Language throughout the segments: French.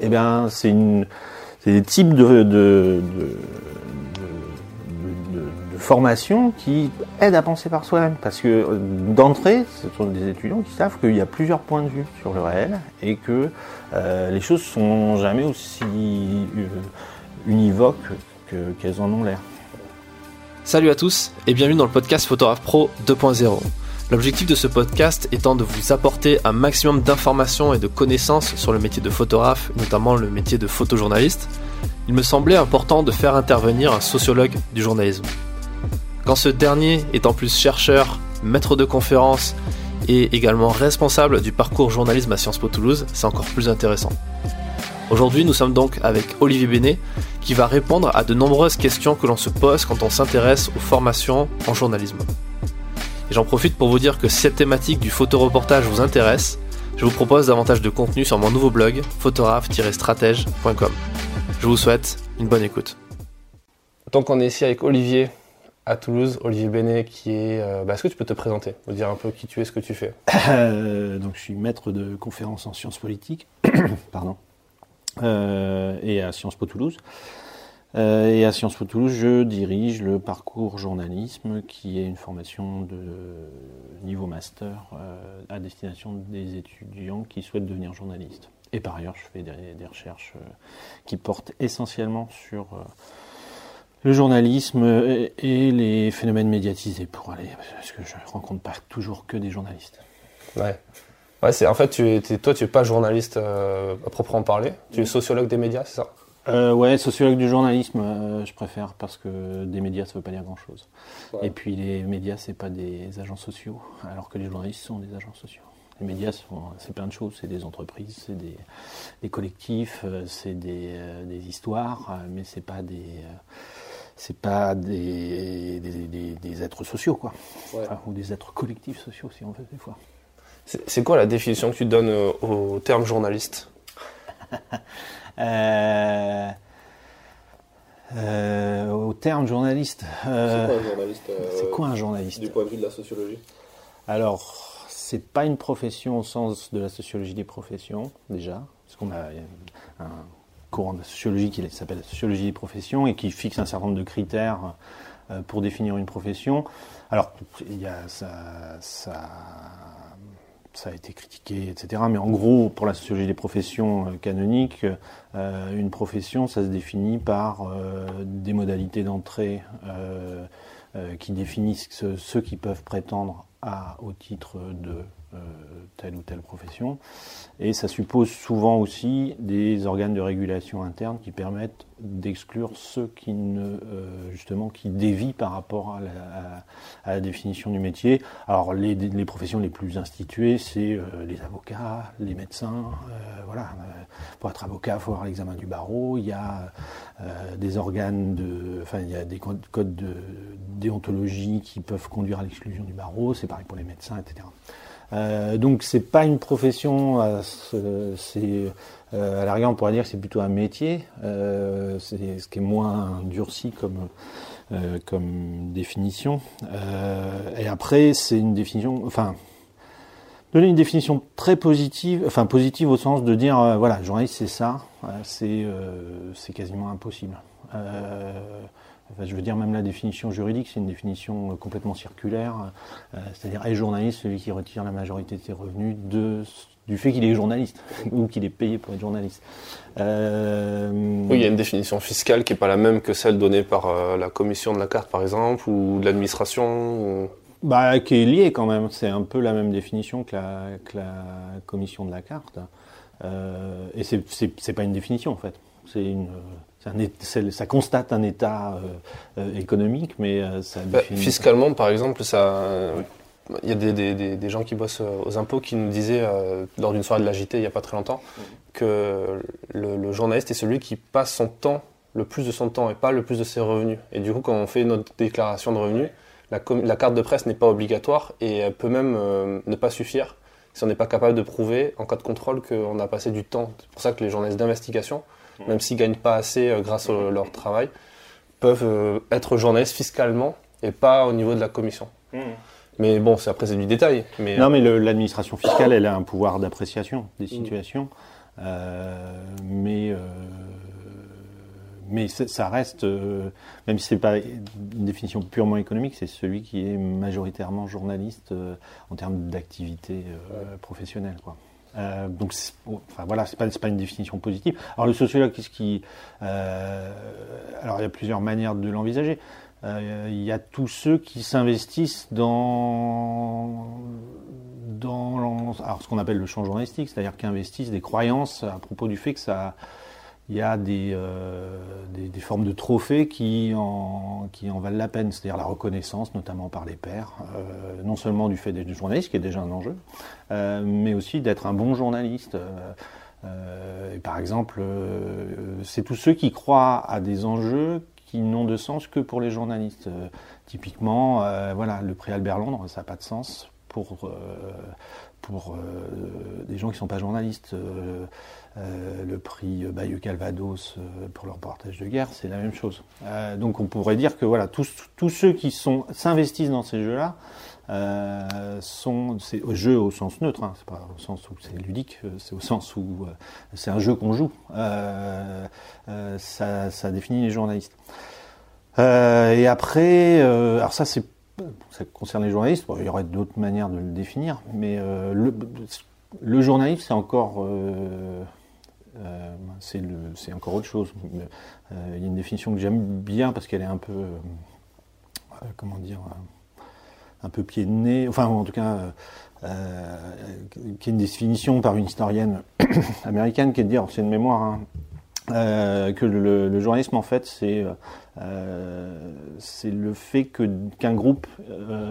Eh bien, c'est des types de, de, de, qui aident à penser par soi-même. Parce que euh, d'entrée, ce sont des étudiants qui savent qu'il y a plusieurs points de vue sur le réel et que euh, les choses sont jamais aussi euh, univoques que- qu'elles en ont l'air. Salut à tous et bienvenue dans le podcast Photographe Pro 2.0. L'objectif de ce podcast étant de vous apporter un maximum d'informations et de connaissances sur le métier de photographe, notamment le métier de photojournaliste, il me semblait important de faire intervenir un sociologue du journalisme. Quand ce dernier est en plus chercheur, maître de conférences et également responsable du parcours journalisme à Sciences Po Toulouse, c'est encore plus intéressant. Aujourd'hui, nous sommes donc avec Olivier Bénet, qui va répondre à de nombreuses questions que l'on se pose quand on s'intéresse aux formations en journalisme. Et j'en profite pour vous dire que si cette thématique du photoreportage vous intéresse, je vous propose davantage de contenu sur mon nouveau blog photographe-stratège.com. Je vous souhaite une bonne écoute. Donc on est ici avec Olivier à Toulouse, Olivier Bénet qui est... euh, bah, Est-ce que tu peux te présenter, nous dire un peu qui tu es, ce que tu fais? Euh, donc, je suis maître de conférences en sciences politiques, pardon, euh, et à Sciences Po Toulouse. Euh, et à Sciences Po Toulouse, je dirige le parcours journalisme, qui est une formation de niveau master euh, à destination des étudiants qui souhaitent devenir journalistes. Et par ailleurs, je fais des, des recherches euh, qui portent essentiellement sur le journalisme et, les phénomènes médiatisés pour aller, parce que je rencontre pas toujours que des journalistes. Ouais. Ouais, c'est en fait, tu es, t'es- toi, tu es pas journaliste euh, à proprement parler. Tu es sociologue des médias, c'est ça? Euh, ouais, sociologue du journalisme, euh, je préfère parce que des médias, ça veut pas dire grand-chose. Ouais. Et puis les médias, c'est pas des agents sociaux, alors que les journalistes sont des agents sociaux. Les médias, c'est plein de choses. C'est des entreprises, c'est des, des collectifs, euh, c'est des, euh, des histoires, mais c'est pas des, c'est pas des, des, des- des êtres sociaux, quoi. Enfin, ou des êtres collectifs sociaux, si on veut des fois. C'est quoi la définition que tu donnes au terme journaliste? Euh, euh, au terme journaliste. euh, un journaliste C'est quoi un journaliste point de vue de la sociologie? Alors, c'est pas une profession au sens de la sociologie des professions, déjà, parce qu'on a un courant de sociologie qui s'appelle la sociologie des professions et qui fixe un certain nombre de critères pour définir une profession. Alors, il y a ça, ça, ça a été critiqué, etc. Mais en gros, pour la sociologie des professions euh, canoniques, euh, une profession, ça se définit par euh, des modalités d'entrée qui définissent ce- ceux qui peuvent prétendre au titre de telle ou telle profession. Et ça suppose souvent aussi des organes de régulation interne qui permettent d'exclure ceux qui euh, justement, qui dévient par rapport à la, définition du métier. Alors les, professions les plus instituées, c'est euh, les avocats, les médecins. euh, voilà, Euh, pour être avocat, il faut avoir l'examen du barreau. Il y a euh, des organes de, enfin il y a des co- codes de déontologie qui peuvent conduire à l'exclusion du barreau. C'est pareil pour les médecins, etc. Euh, donc c'est pas une profession, euh, c'est euh, à la rigueur on pourrait dire que c'est plutôt un métier, c'est ce qui est moins durci comme définition. Et après c'est une définition, enfin donner une définition très positive, enfin positive au sens de dire voilà journaliste c'est ça, c'est quasiment impossible. Enfin, je veux dire, même la définition juridique, c'est une définition euh, complètement circulaire. Euh, C'est-à-dire, est journaliste celui qui retire la majorité de ses revenus de, du fait qu'il est journaliste ou qu'il est payé pour être journaliste. Euh, Oui, il y a une définition fiscale qui n'est pas la même que celle donnée par euh, la commission de la carte, par exemple, ou de l'administration. ou- Bah, qui est lié quand même. C'est un peu la même définition que la, que la commission de la carte. Et c'est- pas une définition en fait. C'est une, un ça constate un état euh, euh, économique, mais euh, ça Bah, fiscalement, par exemple, ça, il y a des, des- des- des gens qui bossent aux impôts qui nous disaient, euh, lors d'une soirée de la JT il n'y a pas très longtemps, que le, le journaliste est celui qui passe son temps, le plus de son temps et pas le plus de ses revenus. Et du coup, quand on fait notre déclaration de revenus, la, la carte de presse n'est pas obligatoire et elle peut même ne pas suffire si on n'est pas capable de prouver en cas de contrôle qu'on a passé du temps. C'est pour ça que les journalistes d'investigation, même s'ils gagnent pas assez euh, grâce à leur travail, peuvent euh, être journalistes fiscalement et pas au niveau de la commission. Mais bon, c'est après c'est du détail. Mais Non, mais le- l'administration fiscale, elle a un pouvoir d'appréciation des situations. Euh, mais mais ça reste, même si c'est pas une définition purement économique, c'est celui qui est majoritairement journaliste en termes d'activité professionnelle, quoi. Euh, donc, enfin voilà, c'est pas, pas une définition positive. Alors le sociologue, qu'est-ce qui, euh, alors il y a plusieurs manières de l'envisager. Euh, il y a tous ceux qui s'investissent dans dans alors, ce qu'on appelle le champ journalistique, c'est-à-dire qui investissent des croyances à propos du fait que ça il y a euh, des, des, formes de trophées qui en, qui en valent la peine, c'est-à-dire la reconnaissance, notamment par les pairs, euh, non seulement du fait d'être journaliste, qui est déjà un enjeu, euh, mais aussi d'être un bon journaliste. par exemple, c'est tous ceux qui croient à des enjeux qui n'ont de sens que pour les journalistes. typiquement, voilà, le prix Albert Londres, ça n'a pas de sens pour, pour des gens qui ne sont pas journalistes. Euh, le prix Bayeux Calvados euh, pour leur partage de guerre, c'est la même chose. Euh, donc on pourrait dire que voilà, tous, ceux qui sont s'investissent dans ces jeux-là sont c'est jeu au sens neutre, hein, c'est pas au sens où c'est ludique, c'est au sens où c'est un jeu qu'on joue. Ça, définit les journalistes. et après, alors ça c'est ça concerne les journalistes. il y aurait d'autres manières de le définir, mais le, le journalisme, c'est encore euh, c'est encore autre chose. Euh, il y a une définition que j'aime bien parce qu'elle est un peu, euh, comment dire, un peu pied de nez, enfin en tout cas, qui est une définition par une historienne américaine qui est de dire, c'est une mémoire, hein, que le, journalisme en fait c'est le fait qu'un groupe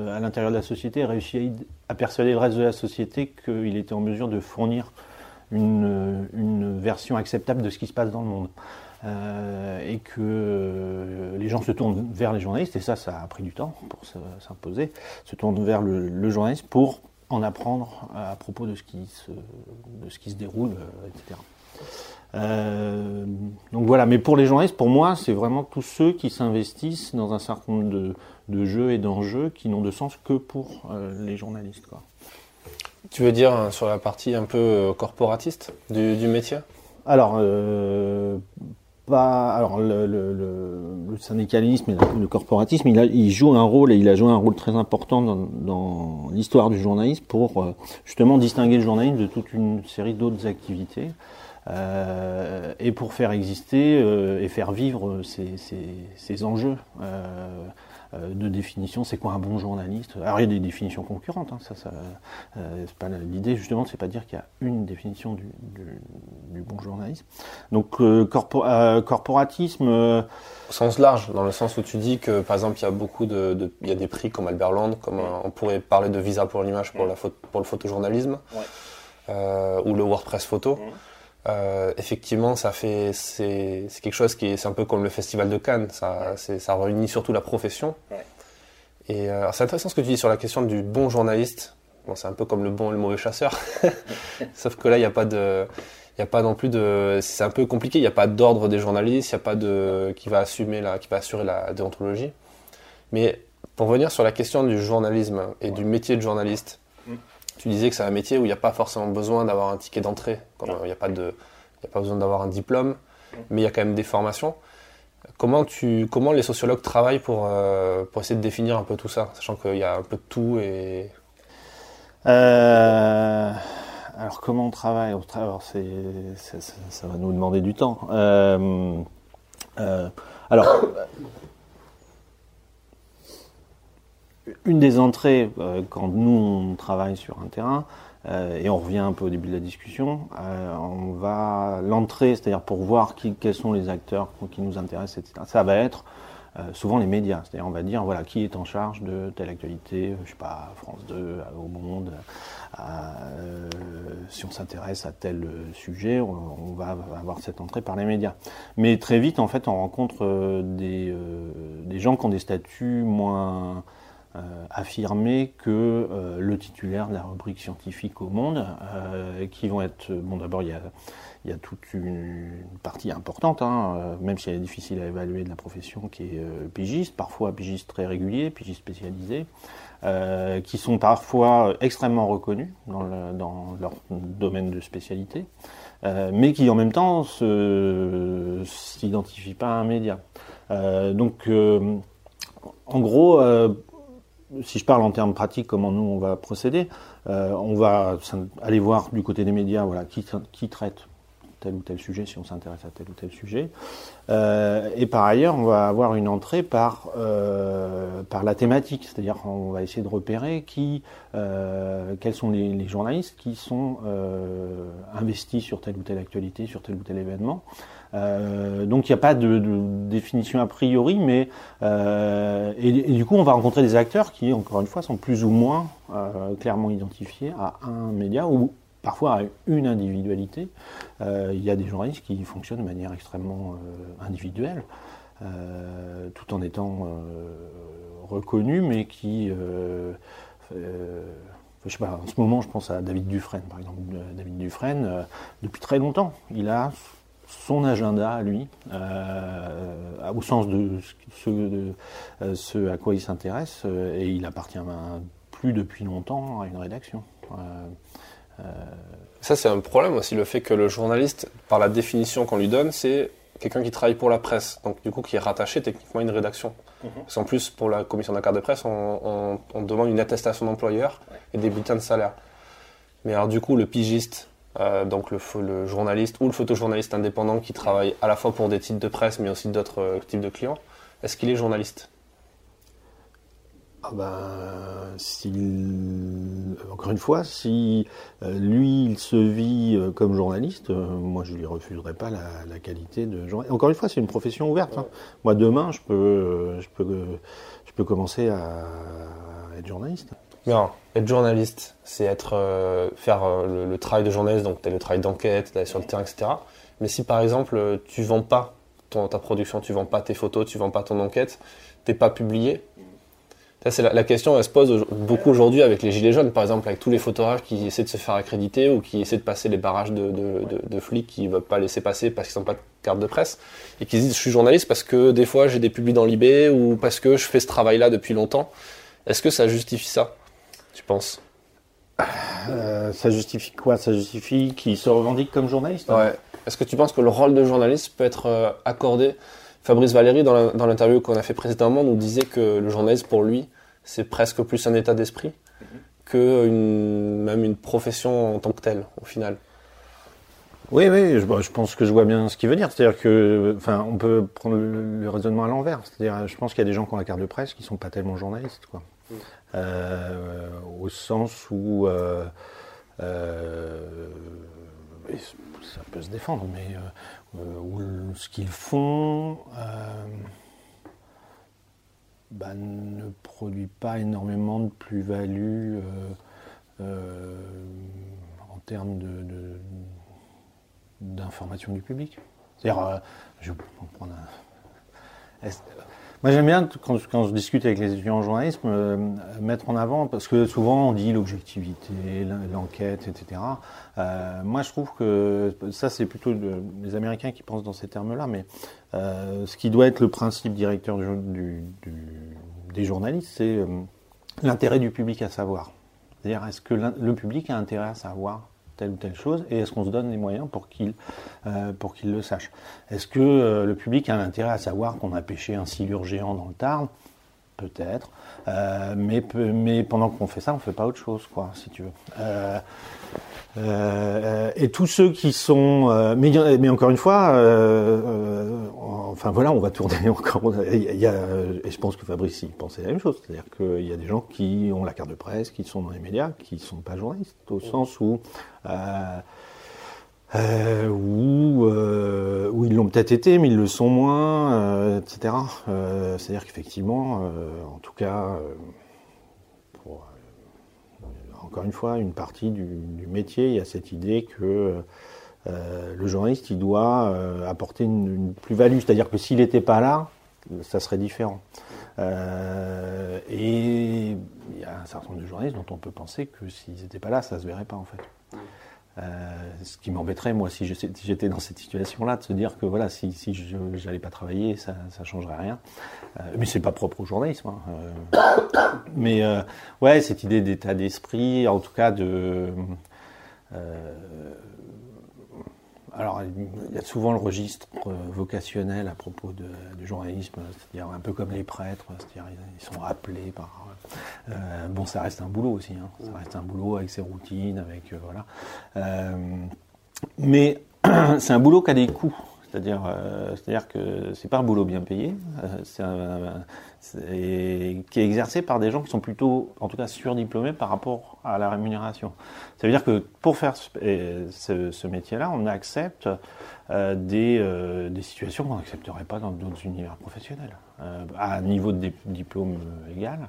à l'intérieur de la société réussit à persuader le reste de la société qu'il était en mesure de fournir une, version acceptable de ce qui se passe dans le monde. Euh, et que euh, les gens se tournent vers les journalistes, et ça, ça a pris du temps pour s'imposer, se tournent vers le, journaliste pour en apprendre à propos de ce qui se, déroule, euh, etc. donc voilà, mais pour les journalistes, pour moi, c'est vraiment tous ceux qui s'investissent dans un certain nombre de, jeux et d'enjeux qui n'ont de sens que pour les journalistes. Tu veux dire hein, sur la partie un peu euh, corporatiste du, métier? Alors, euh, pas, alors le, syndicalisme et le, corporatisme, il, joue un rôle et il a joué un rôle très important dans, l'histoire du journalisme pour euh, justement distinguer le journalisme de toute une série d'autres activités. et pour faire exister et faire vivre ces enjeux. Euh, de définition, c'est quoi un bon journaliste? Alors il y a des définitions concurrentes, hein, ça, ça euh, pas l'idée justement, c'est pas dire qu'il y a une définition du, bon journalisme. Donc euh, corporatisme. Au sens large, dans le sens où tu dis que par exemple il y a beaucoup de, il y a des prix comme Albert Land, comme on pourrait parler de Visa pour l'image pour, la pour le photojournalisme, ou le WordPress photo. Euh, effectivement, ça fait c'est quelque chose qui est c'est un peu comme le festival de Cannes. Ça ça réunit surtout la profession. Et euh, c'est intéressant ce que tu dis sur la question du bon journaliste. Bon, c'est un peu comme le bon et le mauvais chasseur. Sauf que là, il n'y a pas de il y a pas non plus de c'est un peu compliqué. Il n'y a pas d'ordre des journalistes. Il n'y a pas de qui va assumer la qui va assurer la déontologie. Mais pour venir sur la question du journalisme et du métier de journaliste. Mm. Tu disais que c'est un métier où il n'y a pas forcément besoin d'avoir un ticket d'entrée. Il n'y a, pas de, a pas besoin d'avoir un diplôme, mais il y a quand même des formations. Comment, tu, comment les sociologues travaillent pour, euh, pour essayer de définir un peu tout ça, sachant qu'il y a un peu de tout et... Euh, alors comment on travaille? Alors, ça, ça, va nous demander du temps. Euh, alors une des entrées, euh, quand nous on travaille sur un terrain, euh, et on revient un peu au début de la discussion, euh, on va l'entrée, c'est-à-dire pour voir qui, quels sont les acteurs qui nous intéressent, etc. Ça va être souvent les médias, c'est-à-dire on va dire voilà qui est en charge de telle actualité, je sais pas France 2, au Monde. si on s'intéresse à tel sujet, on, va avoir cette entrée par les médias. Mais très vite, en fait, on rencontre des, des gens qui ont des statuts moins euh, affirmer que euh, le titulaire de la rubrique scientifique au monde, euh, qui vont être, bon d'abord il y a, y a toute une partie importante, hein, même si elle est difficile à évaluer de la profession, qui est pigiste, parfois pigiste très régulier, pigiste spécialisé, qui sont parfois extrêmement reconnus dans, leur domaine de spécialité, mais qui en même temps ne s'identifie pas à un média. donc, en gros, si je parle en termes pratiques, comment nous on va procéder, on va aller voir du côté des médias, voilà, qui, qui traite tel ou tel sujet si on s'intéresse à tel ou tel sujet. Euh, et par ailleurs, on va avoir une entrée par, euh, par la thématique, c'est-à-dire on va essayer de repérer qui, euh, quels sont les, journalistes qui sont investis sur telle ou telle actualité, sur tel ou tel événement. Donc il n'y a pas de, définition a priori, mais et, du coup on va rencontrer des acteurs qui, encore une fois, sont plus ou moins clairement identifiés à un média ou parfois à une individualité. Euh, il y a des journalistes qui fonctionnent de manière extrêmement euh, individuelle, euh, tout en étant reconnus, mais qui... je sais pas, en ce moment, je pense à David Dufresne, par exemple. David Dufresne, depuis très longtemps, il a son agenda à lui, au sens de ce, de ce, à quoi il s'intéresse, et il appartient plus depuis longtemps à une rédaction. Ça, c'est un problème aussi, le fait que le journaliste, par la définition qu'on lui donne, c'est quelqu'un qui travaille pour la presse, donc du coup qui est rattaché techniquement à une rédaction. Parce qu'en plus, pour la commission d'un de presse, on, demande une attestation d'employeur et des bulletins de salaire. Mais alors du coup, le pigiste, euh, donc le, le, journaliste ou le photojournaliste indépendant qui travaille à la fois pour des titres de presse mais aussi d'autres euh, types de clients, est-ce qu'il est journaliste? Ah ben, encore une fois, si euh, lui, il se vit comme journaliste, moi, je lui refuserai pas la, qualité de journaliste. Encore une fois, c'est une profession ouverte. Hein. Moi, demain, je peux, je peux, je peux commencer à, être journaliste. Bien, être journaliste, c'est être faire le, travail de journaliste, donc le travail d'enquête, d'aller sur le terrain, etc. Mais si par exemple, tu vends pas ta production, tu vends pas tes photos, tu vends pas ton enquête, t'es pas publié, c'est la, question, elle se pose beaucoup aujourd'hui avec les gilets jaunes, par exemple, avec tous les photographes qui essaient de se faire accréditer ou qui essaient de passer les barrages de, flics qui ne veulent pas laisser passer parce qu'ils n'ont pas de carte de presse et qui disent je suis journaliste parce que des fois j'ai des publics dans l'IB ou parce que je fais ce travail-là depuis longtemps. Est-ce que ça justifie ça, tu penses euh, Ça justifie quoi? Ça justifie qu'ils se revendiquent comme journalistes Ouais. Est-ce que tu penses que le rôle de journaliste peut être euh, accordé? Fabrice Valéry, dans l'interview qu'on a fait précédemment, nous disait que le journaliste, pour lui, c'est presque plus un état d'esprit que même une profession en tant que telle, au final. Oui, oui, je, pense que je vois bien ce qu'il veut dire. C'est-à-dire que, enfin, on peut prendre le, raisonnement à l'envers. C'est-à-dire, je pense qu'il y a des gens qui ont la carte de presse qui sont pas tellement journalistes, quoi. Mm. Euh, au sens où euh, euh, ça peut se défendre, mais euh, ce qu'ils font bah, ne produit pas énormément de plus-value en termes de, d'information du public. C'est-à-dire, je vais prendre un, moi, j'aime bien, quand, je discute avec les étudiants en journalisme, euh, mettre en avant, parce que souvent on dit l'objectivité, l'enquête, etc. Euh, moi, je trouve que ça, c'est plutôt les Américains qui pensent dans ces termes-là, mais euh, ce qui doit être le principe directeur des journalistes, c'est l'intérêt du public à savoir. C'est-à-dire, est-ce que le public a intérêt à savoir telle ou telle chose et est-ce qu'on se donne les moyens pour qu'il euh, le sache? Est-ce que euh, le public a intérêt à savoir qu'on a pêché un silure géant dans le Tarn? Peut-être, euh, mais, mais pendant qu'on fait ça, on fait pas autre chose, quoi, si tu veux. Et tous ceux qui sont, mais, mais encore une fois, enfin voilà, on va tourner encore. Et je pense que Fabrice pensait la même chose, c'est-à-dire qu'il y a des gens qui ont la carte de presse, qui sont dans les médias, qui sont pas journalistes, au sens où où, où, ils l'ont peut-être été, mais ils le sont moins, etc. c'est-à-dire qu'effectivement, en tout cas encore une fois, une partie du, métier. Il y a cette idée que euh, le journaliste, il doit euh, apporter une, plus-value. C'est-à-dire que s'il n'était pas là, ça serait différent. Euh, et il y a un certain nombre de journalistes dont on peut penser que s'ils n'étaient pas là, ça ne se verrait pas en fait. Ce qui m'embêterait, moi, si j'étais dans cette situation-là, de se dire que voilà, si, je n'allais pas travailler, ça ne changerait rien. Mais c'est pas propre au journalisme. Hein. Mais ouais, cette idée d'état d'esprit, en tout cas de. Alors, il y a souvent le registre vocationnel à propos de, du journalisme, c'est-à-dire un peu comme les prêtres, c'est-à-dire ils sont appelés par. bon, ça reste un boulot aussi, hein. ça reste un boulot avec ses routines, avec voilà. mais c'est un boulot qui a des coûts. C'est-à-dire, euh, c'est-à-dire que c'est pas un boulot bien payé, euh, c'est qui est exercé par des gens qui sont plutôt, en tout cas, surdiplômés par rapport à la rémunération. Ça veut dire que pour faire ce, métier-là, on accepte euh, des, des, situations qu'on n'accepterait pas dans d'autres univers professionnels, à un niveau de diplôme égal.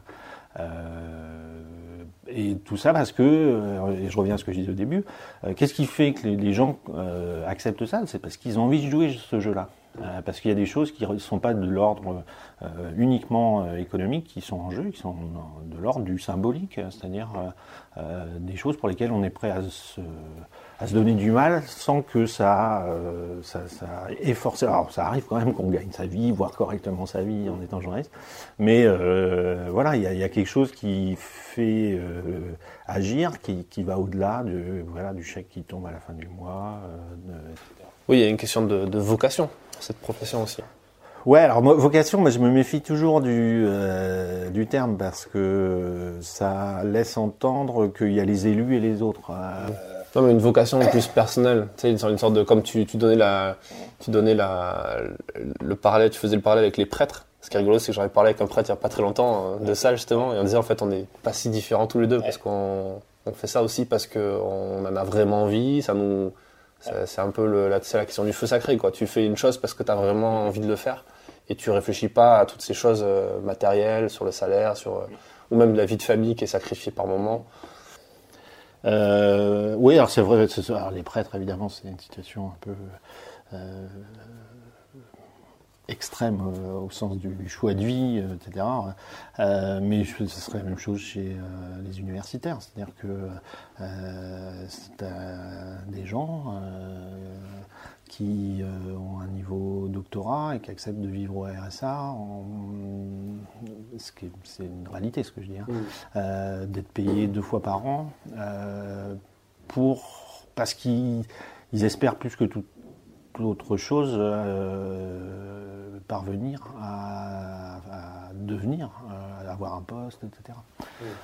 Et tout ça parce que, euh, et je reviens à ce que je disais au début, euh, qu'est-ce qui fait que les, gens euh, acceptent ça? C'est parce qu'ils ont envie de jouer ce jeu-là. parce qu'il y a des choses qui ne sont pas de l'ordre uniquement économique qui sont en jeu, qui sont de l'ordre du symbolique, c'est-à-dire des choses pour lesquelles on est prêt à se à se donner du mal sans que ça, euh, ça, ça ait forcé. Alors ça arrive quand même qu'on gagne sa vie, voire correctement sa vie en étant journaliste, mais euh, voilà, il y a, y a, quelque chose qui fait euh, agir, qui, qui va au-delà de, voilà, du chèque qui tombe à la fin du mois. De, oui, il y a une question de, de vocation, cette profession aussi. Ouais, alors vocation, moi je me méfie toujours du, euh, du terme parce que ça laisse entendre qu'il y a les élus et les autres. Euh, non, mais une vocation plus personnelle. Tu sais, une sorte de comme tu, tu donnais la, tu donnais la, le parallèle, tu faisais le parallèle avec les prêtres. Ce qui est rigolo, c'est que j'avais parlé avec un prêtre il n'y a pas très longtemps euh, de ça justement, et on disait en fait on n'est pas si différents tous les deux parce qu'on on fait ça aussi parce qu'on en a vraiment envie, ça nous, c'est un peu la question du feu sacré quoi. Tu fais une chose parce que tu as vraiment envie de le faire et tu réfléchis pas à toutes ces choses euh, matérielles, sur le salaire, sur euh, ou même la vie de famille qui est sacrifiée par moment. Euh, oui, alors c'est vrai, les prêtres, évidemment, c'est une situation un peu euh, extrême euh, au sens du choix de vie, etc. mais ce serait la même chose chez les universitaires, c'est-à-dire que c'est des gens qui ont un niveau doctorat et qui acceptent de vivre au RSA, c'est une réalité ce que je dis, hein. d'être payé deux fois par an pour parce qu'ils espèrent plus que toute autre chose euh, parvenir à, devenir, à avoir un poste, etc.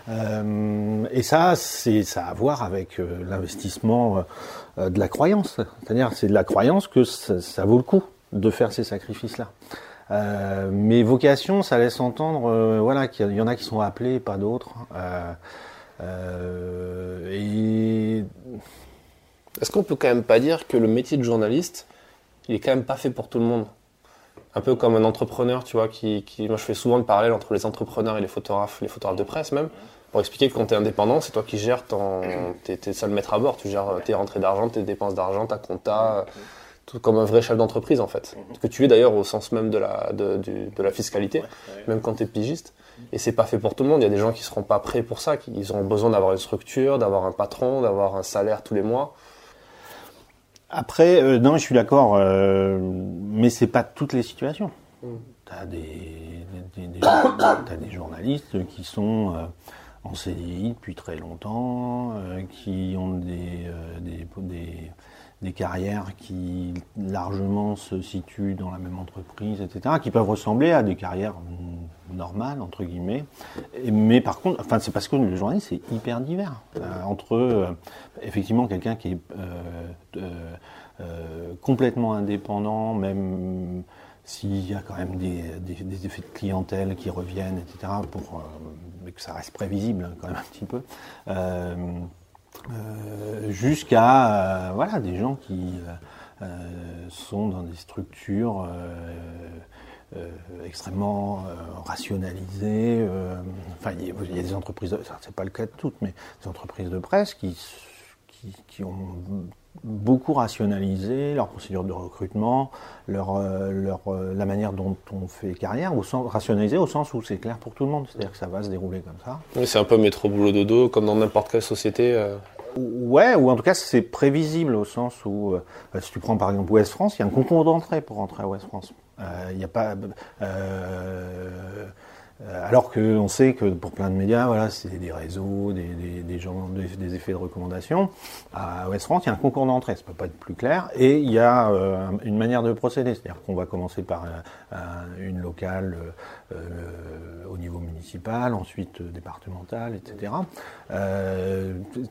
Euh, et ça, c'est ça a à voir avec euh, l'investissement de la croyance. C'est-à-dire, c'est de la croyance que ça, vaut le coup de faire ces sacrifices-là. mais vocation, ça laisse entendre, voilà, qu'il y en a qui sont appelés, pas d'autres. et est-ce qu'on peut quand même pas dire que le métier de journaliste, il est quand même pas fait pour tout le monde. Un peu comme un entrepreneur, tu vois, qui, qui moi je fais souvent le parallèle entre les entrepreneurs et les photographes, les photographes de presse même, pour expliquer que quand tu es indépendant, c'est toi qui gères ton, t'es, t'es seul maître à bord, tu gères tes rentrées d'argent, tes dépenses d'argent, ta compta, tout comme un vrai chef d'entreprise en fait. Que tu es d'ailleurs au sens même de la, de, de la fiscalité, même quand tu es pigiste. Et c'est pas fait pour tout le monde. Il y a des gens qui seront pas prêts pour ça, qui ils auront besoin d'avoir une structure, d'avoir un patron, d'avoir un salaire tous les mois. Après, euh, non, je suis d'accord, euh, mais c'est pas toutes les situations. Mm. Tu as des, des, des, journalistes qui sont euh, en CDI depuis très longtemps, qui ont des, des, carrières qui largement se situent dans la même entreprise, etc., qui peuvent ressembler à des carrières normales, entre guillemets. mais par contre, enfin, c'est parce que le journaliste, c'est hyper divers. entre, effectivement, quelqu'un qui est euh, complètement indépendant, même s'il y a quand même des, effets de clientèle qui reviennent, etc., pour, euh, mais que ça reste prévisible hein, quand même un petit peu, euh, jusqu'à voilà, des gens qui sont dans des structures extrêmement rationalisées. enfin, il y, a des entreprises, c'est pas le cas de toutes, mais des entreprises de presse qui, qui, qui ont beaucoup rationalisé leur procédure de recrutement, leur, euh, leur, euh, la manière dont on fait carrière, au sens, rationalisé au sens où c'est clair pour tout le monde, c'est-à-dire que ça va se dérouler comme ça. Oui, c'est un peu métro boulot dodo, comme dans n'importe quelle société. Euh. Ouais, ou en tout cas c'est prévisible au sens où, si tu prends par exemple Ouest France, il y a un concours d'entrée pour rentrer à Ouest France. Il n'y a pas alors qu'on sait que pour plein de médias, voilà, c'est des réseaux, des, des, des gens, des, effets de recommandation. À West France, il y a un concours d'entrée, ça peut pas être plus clair, et il y a euh, une manière de procéder, c'est-à-dire qu'on va commencer par euh, une locale au niveau municipal, ensuite départemental, etc.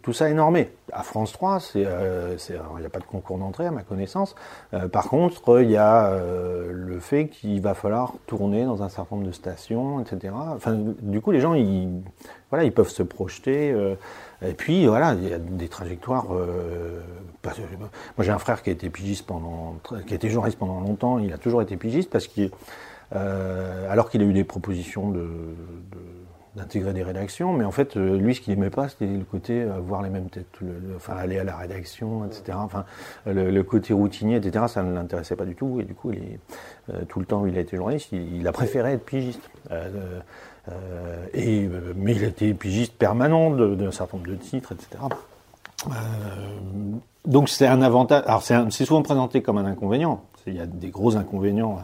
tout ça est normé. À France 3, c'est, il n'y a pas de concours d'entrée à ma connaissance. par contre, il y a le fait qu'il va falloir tourner dans un certain nombre de stations, etc. Du coup, les gens, voilà, ils peuvent se projeter. Euh, et puis, voilà, il y a des trajectoires. Euh, moi, j'ai un frère qui a été pigiste pendant, qui a été journaliste pendant longtemps. Il a toujours été pigiste parce qu'il, euh, alors qu'il a eu des propositions de, d'intégrer des rédactions, mais en fait, lui, ce qu'il aimait pas, c'était le côté voir les mêmes têtes, enfin aller à la rédaction, etc. Enfin, le, côté routinier, etc. Ça ne l'intéressait pas du tout, et du coup, il est, tout le temps où il a été journaliste, il, a préféré être pigiste. Euh, et, euh, mais il a été pigiste permanent d'un certain nombre de titres, etc. Euh, donc c'est un avantage. Alors c'est souvent présenté comme un inconvénient. Il y a des gros inconvénients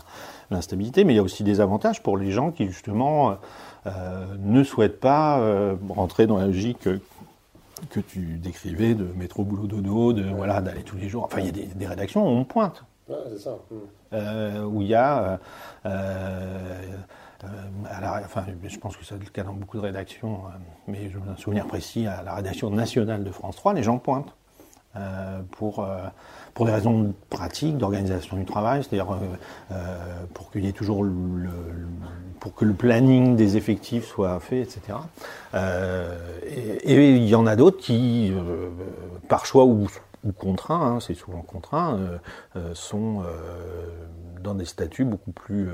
l'instabilité, mais il y a aussi des avantages pour les gens qui justement ne souhaitent pas rentrer dans la logique que tu décrivais de métro boulot dodo, de voilà d'aller tous les jours. Enfin, il y a des, des rédactions où on pointe. Ouais, ça. Euh, où il y a euh, euh, enfin, je pense que c'est le cas dans beaucoup de rédactions, euh, mais je me souviens précis, à la rédaction nationale de France 3, les gens pointent. Euh, pour, pour des raisons pratiques, d'organisation du travail, c'est-à-dire pour qu'il y ait toujours le, pour que le planning des effectifs soit fait, etc. et, il y en a d'autres qui, par choix ou, ou hein, c'est souvent contraint, sont dans des statuts beaucoup plus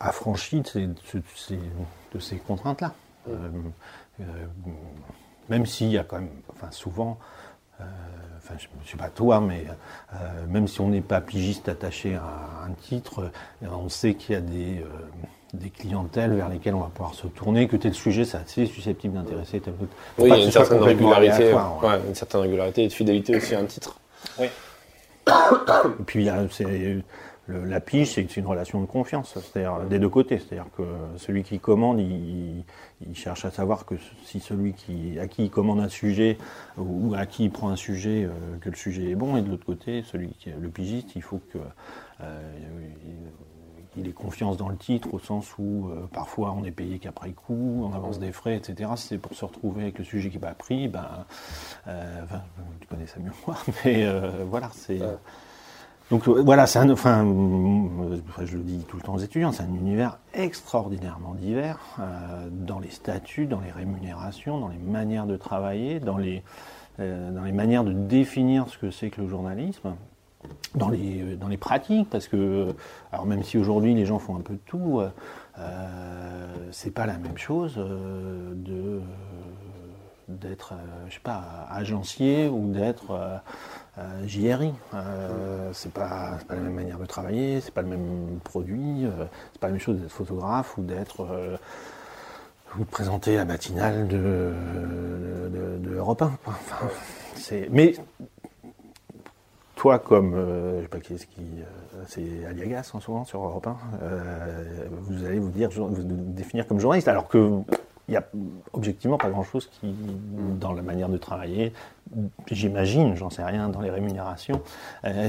affranchi de ces, contraintes-là. Euh, euh, même s'il y a quand même, enfin souvent, euh, enfin je ne sais pas toi, mais même si on n'est pas pigiste attaché à un titre, on sait qu'il y a des, des clientèles vers lesquelles on va pouvoir se tourner, que tel sujet c'est assez susceptible d'intéresser tel autre. Oui, il y a une certaine régularité, une certaine régularité et de fidélité aussi à un titre. Oui. Et puis c'est la pige, c'est une relation de confiance, c'est-à-dire des deux côtés. C'est-à-dire que celui qui commande, il, cherche à savoir que si celui qui, à qui il commande un sujet ou à qui il prend un sujet, euh, que le sujet est bon, et de l'autre côté, celui qui le pigiste, il faut que euh, il ait confiance dans le titre, au sens où euh, parfois on est payé qu'après coup, on avance des frais, etc. C'est pour se retrouver avec le sujet qui n'est pas pris, ben, enfin, tu connais ça mieux que moi, mais voilà, c'est. Donc euh, voilà, c'est enfin, je le dis tout le temps aux étudiants, c'est un univers extraordinairement divers euh, dans les statuts, dans les rémunérations, dans les manières de travailler, dans les, euh, dans les manières de définir ce que c'est que le journalisme, dans les, dans les pratiques, parce que, alors même si aujourd'hui les gens font un peu de tout, c'est pas la même chose de d'être, je sais pas, agencier ou d'être euh, JRI. Euh, c'est pas, la même manière de travailler, c'est pas le même produit, euh, c'est pas la même chose d'être photographe ou d'être vous présenter la matinale de, de, Europe 1. mais toi, comme je sais pas qui est-ce qui, c'est Aliagas en souvent sur Europe 1, vous allez vous dire, définir comme journaliste, alors que il n'y a objectivement pas grand-chose qui, dans la manière de travailler, j'imagine, j'en sais rien, dans les rémunérations, euh,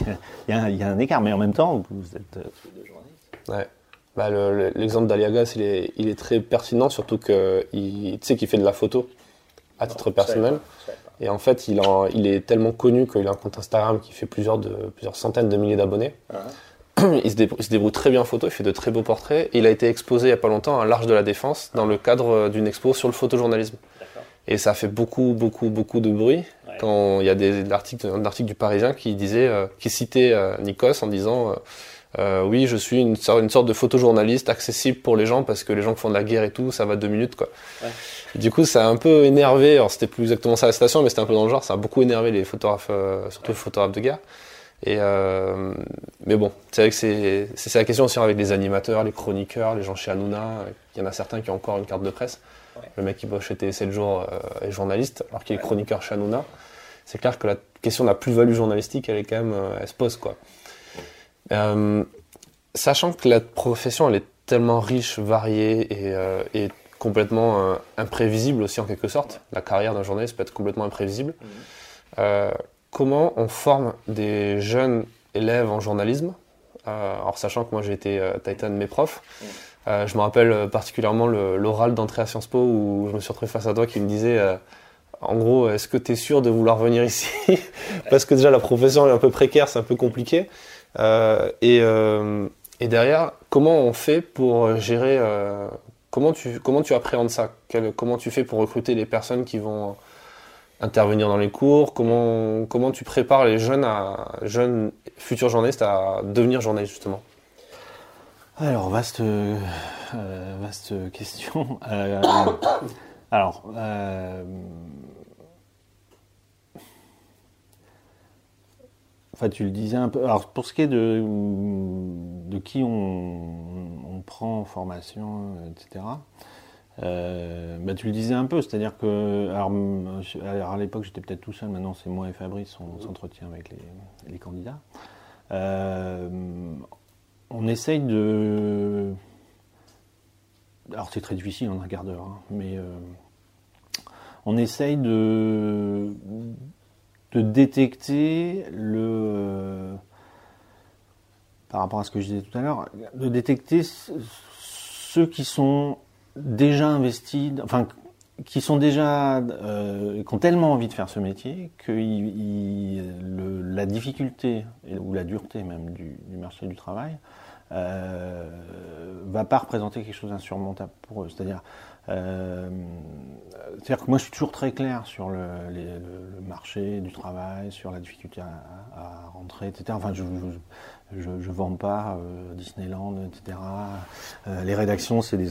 il y, a un écart. Mais en même temps, vous êtes euh, tous les deux journalistes. Ouais. Bah, L'exemple d'Aliagas, il est, il est, très pertinent, surtout qu'il tu sais qu'il fait de la photo à titre personnel. Et en fait, il, il est tellement connu qu'il a un compte Instagram qui fait plusieurs, de, plusieurs centaines de milliers d'abonnés. il, se débrouille, très bien en photo, il fait de très beaux portraits. il a été exposé il n'y a pas longtemps à l'Arche de la Défense dans le cadre euh, d'une expo sur le photojournalisme. Et ça a fait beaucoup, beaucoup, beaucoup de bruit quand il y a des articles, un article du Parisien qui disait, euh, qui citait euh, Nikos en disant oui, je suis une, une, sorte de photojournaliste accessible pour les gens parce que les gens qui font de la guerre et tout, ça va deux minutes quoi. Du coup, ça a un peu énervé. Alors c'était plus exactement ça la station, mais c'était un peu dans le genre. Ça a beaucoup énervé les photographes, surtout les photographes de guerre. Et euh, mais bon, c'est vrai que c'est, c'est la question aussi avec les animateurs, les chroniqueurs, les gens chez Hanouna. Il y en a certains qui ont encore une carte de presse. Le mec qui bosse chez TF7 jours euh, est journaliste, alors qu'il est chroniqueur chez Hanouna. C'est clair que la question de la plus-value journalistique, elle est quand même, euh, elle se pose quoi. Euh, sachant que la profession, elle est tellement riche, varié et, et complètement imprévisible aussi en quelque sorte. La carrière d'un journaliste peut être complètement imprévisible. Mmh. comment on forme des jeunes élèves en journalisme? Alors sachant que moi j'ai été Titan de mes profs. Euh, je me rappelle euh, particulièrement l'oral d'entrée à Sciences Po où je me suis retrouvé face à toi qui me disait euh, en gros, est-ce que tu es sûr de vouloir venir ici? Parce que déjà la profession est un peu précaire, c'est un peu compliqué. Et, derrière, comment on fait pour gérer comment, tu, comment tu appréhendes ça? Comment tu fais pour recruter les personnes qui vont intervenir dans les cours? Comment, comment tu prépares les jeunes, jeunes futurs journalistes à devenir journalistes justement? Alors, vaste, euh, vaste question. Euh, alors, euh, enfin, tu le disais un peu. Alors, pour ce qui est de, qui on, prend en formation, etc., bah, tu le disais un peu, c'est-à-dire que, à l'époque j'étais peut-être tout seul, maintenant c'est moi et Fabrice, on s'entretient avec les candidats on essaye de. Alors c'est très difficile en un quart d'heure, hein, mais euh, on essaye de, détecter le. Euh, par rapport à ce que je disais tout à l'heure, de détecter ceux qui sont déjà investis, enfin qui sont déjà, euh, qui ont tellement envie de faire ce métier que la difficulté ou la dureté même du, marché du travail euh, va pas représenter quelque chose d'insurmontable pour eux. C'est-à-dire, euh, c'est-à-dire que moi je suis toujours très clair sur le, marché du travail, sur la difficulté à, rentrer, etc. Enfin, je, je, vends pas euh, Disneyland, etc. Les rédactions, c'est des,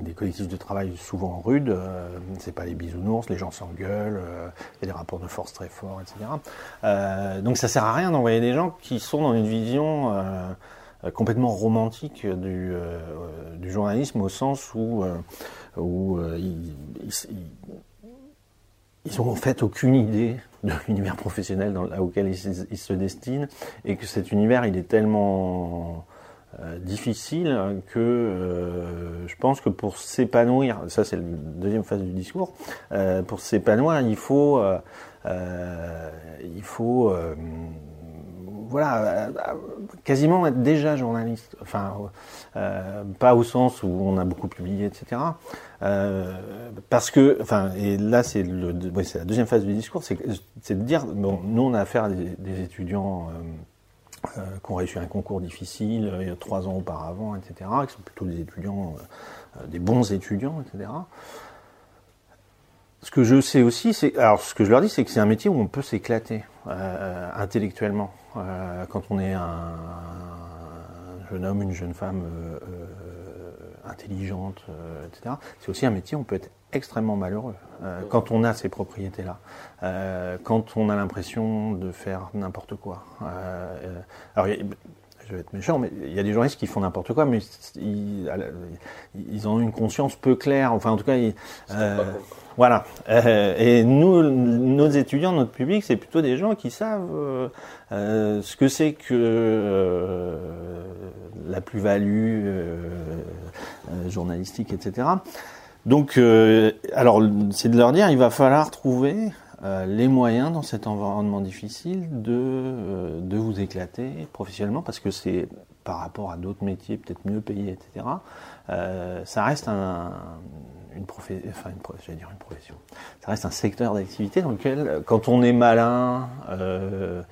des, collectifs de travail souvent rudes. C'est pas les bisounours, les gens s'engueulent, il y a des rapports de force très forts, etc. donc ça sert à rien d'envoyer des gens qui sont dans une vision complètement romantique du, du, journalisme au sens où, ils, ils ont en fait aucune idée de l'univers professionnel auquel ils, se destinent et que cet univers il est tellement euh, difficile que euh, je pense que pour s'épanouir, ça c'est la deuxième phase du discours, euh, pour s'épanouir il faut il faut voilà, quasiment être déjà journaliste. Enfin, euh, pas au sens où on a beaucoup publié, etc. Euh, parce que, enfin, et là c'est la deuxième phase du discours, c'est, de dire, bon, nous on a affaire à des, étudiants euh, qui ont réussi un concours difficile il y a trois ans auparavant, etc. Qui sont plutôt des étudiants, des bons étudiants, etc. Ce que je sais aussi, c'est, alors ce que je leur dis, c'est que c'est un métier où on peut s'éclater intellectuellement. Euh, quand on est un, jeune homme, une jeune femme euh, euh, intelligente, etc. C'est aussi un métier où on peut être extrêmement malheureux quand on a ces propriétés-là, quand on a l'impression de faire n'importe quoi. alors, je vais être méchant, mais il y a des journalistes qui font n'importe quoi, mais ils, ils, ont une conscience peu claire. Enfin, en tout cas, ils, voilà. Euh, et nous, nos étudiants, notre public, c'est plutôt des gens qui savent euh, euh, ce que c'est que la plus-value journalistique, etc. Donc, alors, c'est de leur dire, il va falloir trouver les moyens dans cet environnement difficile de, de vous éclater professionnellement, parce que c'est par rapport à d'autres métiers peut-être mieux payés, etc. ça reste un une, enfin une, dire une profession. Ça reste un secteur d'activité dans lequel, quand on est malin, euh,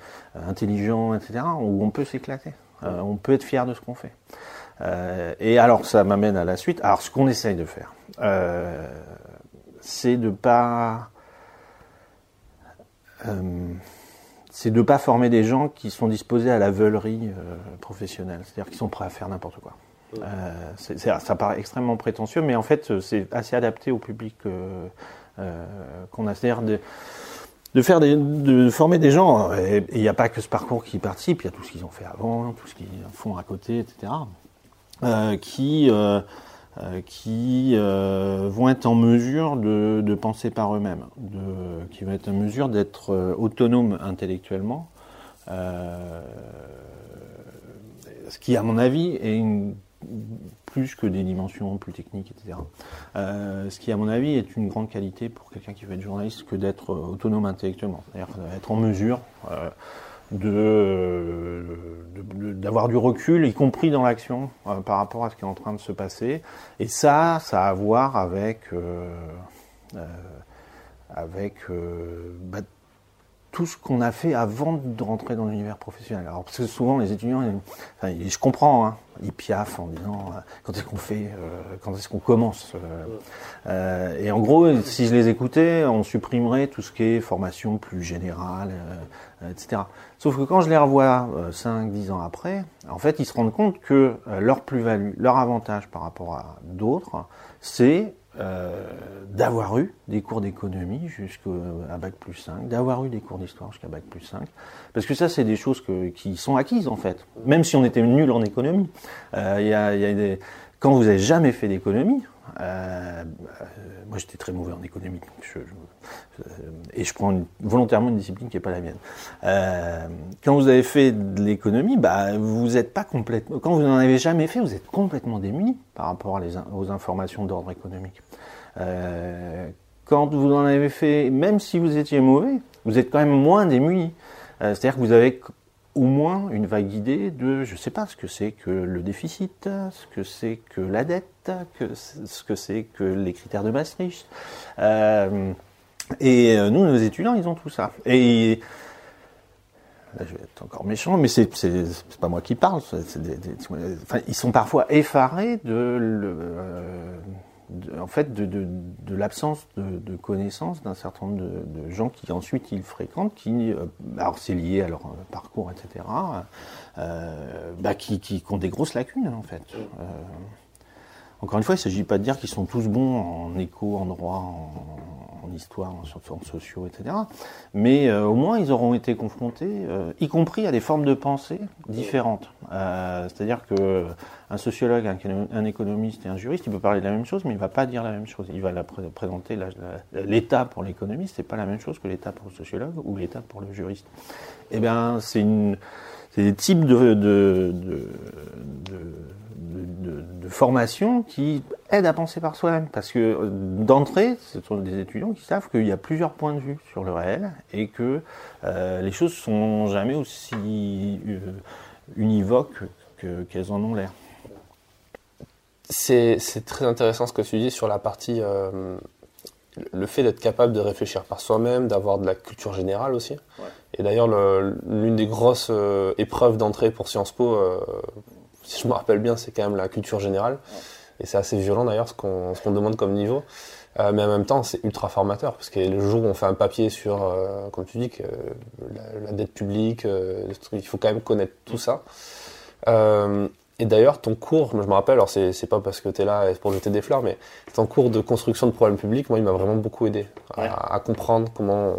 intelligent, etc., où on peut s'éclater. Euh, on peut être fier de ce qu'on fait. Euh, et alors, ça m'amène à la suite. Alors, ce qu'on essaye de faire, c'est de pas c'est de pas former des gens qui sont disposés à la veulerie professionnelle, c'est-à-dire qui sont prêts à faire n'importe quoi. Euh, ça paraît extrêmement prétentieux, mais en fait, c'est assez adapté au public euh, euh, qu'on a. C'est-à-dire de, faire de former des gens. Et il n'y a pas que ce parcours qui participe, il y a tout ce qu'ils ont fait avant, tout ce qu'ils font à côté, etc. qui qui vont être en mesure de, penser par eux-mêmes, qui vont être en mesure d'être autonomes intellectuellement, ce qui, à mon avis, est plus que des dimensions plus techniques, etc. ce qui, à mon avis, est une grande qualité pour quelqu'un qui veut être journaliste que d'être autonome intellectuellement, c'est-à-dire être en mesure d'avoir du recul, y compris dans l'action, par rapport à ce qui est en train de se passer. Et ça, ça a à voir avec avec bah, tout ce qu'on a fait avant de rentrer dans l'univers professionnel. Alors parce que souvent les étudiants, je comprends, hein, ils piaffent en disant euh, quand est-ce qu'on fait, euh, quand est-ce qu'on commence. Euh, et en gros, si je les écoutais, on supprimerait tout ce qui est formation plus générale, etc. Sauf que quand je les revois 5, 10 ans après, en fait, ils se rendent compte que leur plus-value, leur avantage par rapport à d'autres, c'est euh, d'avoir eu des cours d'économie jusqu'à bac plus 5, d'avoir eu des cours d'histoire jusqu'à bac plus 5, parce que ça c'est des choses qui sont acquises en fait, même si on était nul en économie. Euh. Quand vous n'avez jamais fait d'économie, euh, moi j'étais très mauvais en économie, je, et je prends volontairement une discipline qui n'est pas la mienne. Euh, quand vous avez fait de l'économie, bah, vous n'êtes pas complètement. Quand vous n'en avez jamais fait, vous êtes complètement démuni par rapport aux informations d'ordre économique. Euh, quand vous en avez fait, même si vous étiez mauvais, vous êtes quand même moins démuni. Euh, c'est-à-dire que vous avez au moins une vague idée de, je ne sais pas, ce que c'est que le déficit, ce que c'est que la dette, que ce que c'est que les critères de Maastricht. Euh, et euh, nous, nos étudiants, ils ont tout ça. Et là, je vais être encore méchant, mais c'est pas moi qui parle. ils sont parfois effarés de, le, euh, en fait, de, de, de l'absence de, de connaissances d'un certain nombre de, gens qui ensuite ils fréquentent, qui, euh, alors c'est lié à leur parcours, etc. Euh, bah, qui, ont des grosses lacunes en fait. Euh, encore une fois, il ne s'agit pas de dire qu'ils sont tous bons en éco, en droit, en, histoire, en sciences sociaux, etc. Mais euh, au moins, ils auront été confrontés, euh, y compris à des formes de pensée différentes. Euh, c'est-à-dire que un sociologue, un, économiste et un juriste, il peut parler de la même chose, mais il ne va pas dire la même chose. Il va la présenter l'état pour l'économiste, c'est pas la même chose que l'état pour le sociologue ou l'état pour le juriste. Eh bien, c'est des types de, de, formation qui aident à penser par soi-même. Parce que euh, d'entrée, ce sont des étudiants qui savent qu'il y a plusieurs points de vue sur le réel et que euh, les choses sont jamais aussi euh, univoques qu'elles en ont l'air. C'est très intéressant ce que tu dis sur la partie le fait d'être capable de réfléchir par soi-même, d'avoir de la culture générale aussi. Et d'ailleurs, l'une des grosses euh, épreuves d'entrée pour Sciences Po, euh, si je me rappelle bien, c'est quand même la culture générale. Et c'est assez violent d'ailleurs ce qu'on demande comme niveau. Euh, mais en même temps, c'est ultra formateur parce que le jour où on fait un papier sur, comme tu dis, que la, dette publique, il faut quand même connaître tout ça. Et d'ailleurs, ton cours, je me rappelle, alors c'est pas parce que tu es là pour jeter des fleurs, mais ton cours de construction de problèmes publics, moi, il m'a vraiment beaucoup aidé à, comprendre comment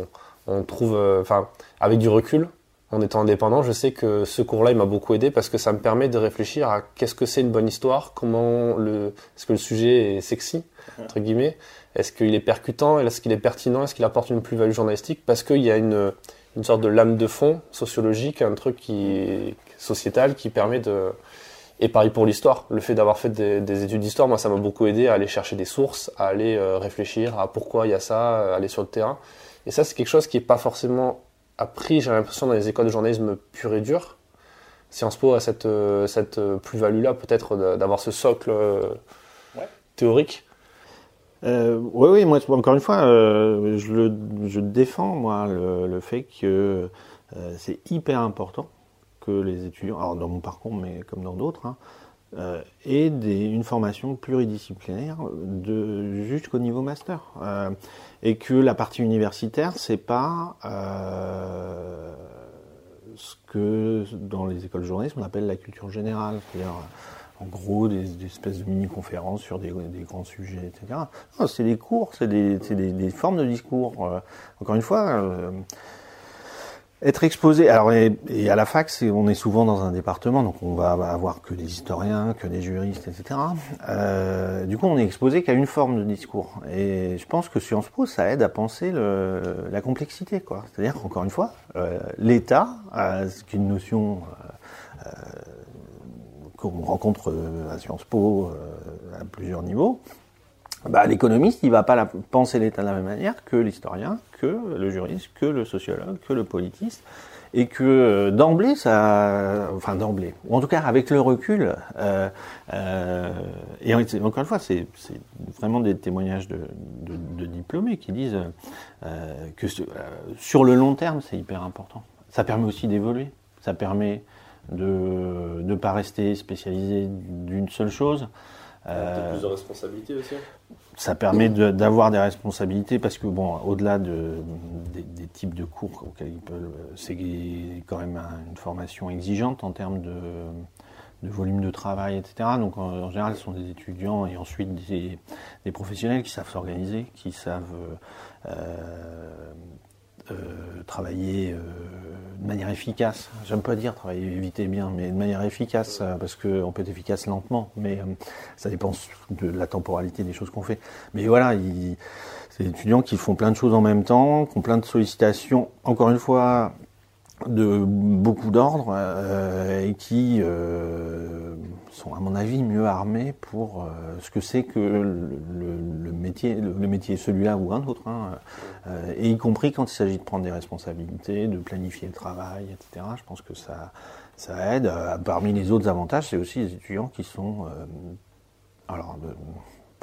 on, trouve, euh, enfin, avec du recul, en étant indépendant, je sais que ce cours-là, il m'a beaucoup aidé parce que ça me permet de réfléchir à qu'est-ce que c'est une bonne histoire, comment le, est-ce que le sujet est sexy, entre guillemets, est-ce qu'il est percutant, est-ce qu'il est pertinent, est-ce qu'il apporte une plus-value journalistique, parce qu'il y a une, une sorte de lame de fond sociologique, un truc qui, sociétal qui permet de, et pareil pour l'histoire. Le fait d'avoir fait des, études d'histoire, moi, ça m'a beaucoup aidé à aller chercher des sources, à aller euh, réfléchir à pourquoi il y a ça, à aller sur le terrain. Et ça, c'est quelque chose qui n'est pas forcément appris, j'ai l'impression, dans les écoles de journalisme pur et dur. Sciences Po a cette, euh, cette plus-value-là, peut-être, d'avoir ce socle euh, théorique. oui, oui, moi, encore une fois, je, le, je défends, moi, le, le fait que c'est hyper important que les étudiants, alors dans mon parcours, mais comme dans d'autres, hein, euh, une formation pluridisciplinaire jusqu'au niveau master. Euh, et que la partie universitaire, c'est pas euh, ce que dans les écoles de journalisme on appelle la culture générale, c'est-à-dire en gros des, espèces de mini-conférences sur des, grands sujets, etc. c'est des cours, c'est des, formes de discours. encore une fois, être exposé, alors et, à la fac, on est souvent dans un département, donc on va avoir que des historiens, que des juristes, etc. Euh, du coup, on est exposé qu'à une forme de discours. Et je pense que Sciences Po, ça aide à penser la complexité, quoi. C'est-à-dire qu'encore une fois, euh, l'État, euh, ce qui est une notion qu'on rencontre à Sciences Po à plusieurs niveaux, bah, l'économiste, il va pas penser l'État de la même manière que l'historien, que le juriste, que le sociologue, que le politiste, et que euh, d'emblée, ça, enfin d'emblée, ou en tout cas avec le recul, euh, euh, et encore une fois, c'est vraiment des témoignages de, diplômés qui disent que sur le long terme, c'est hyper important. Ça permet aussi d'évoluer, ça permet de ne pas rester spécialisé d'une seule chose. Euh, plus de responsabilités aussi ça permet d'avoir des responsabilités parce que bon, au-delà de, des, types de cours auxquels ils peuvent, c'est quand même une formation exigeante en termes de, de, volume de travail, etc. Donc en, général, ce sont des étudiants et ensuite des, des professionnels qui savent s'organiser, qui savent euh, euh, travailler euh, de manière efficace. J'aime pas dire travailler éviter bien, mais de manière efficace, euh, parce qu'on peut être efficace lentement, mais ça dépend de la temporalité des choses qu'on fait. Mais voilà, c'est des étudiants qui font plein de choses en même temps, qui ont plein de sollicitations. Encore une fois, de beaucoup d'ordres euh, et qui euh, sont à mon avis mieux armés pour euh, ce que c'est que le, métier, le, métier celui-là ou un autre, hein, et y compris quand il s'agit de prendre des responsabilités, de planifier le travail, etc. Je pense que ça, ça aide. parmi les autres avantages, c'est aussi les étudiants qui sont alors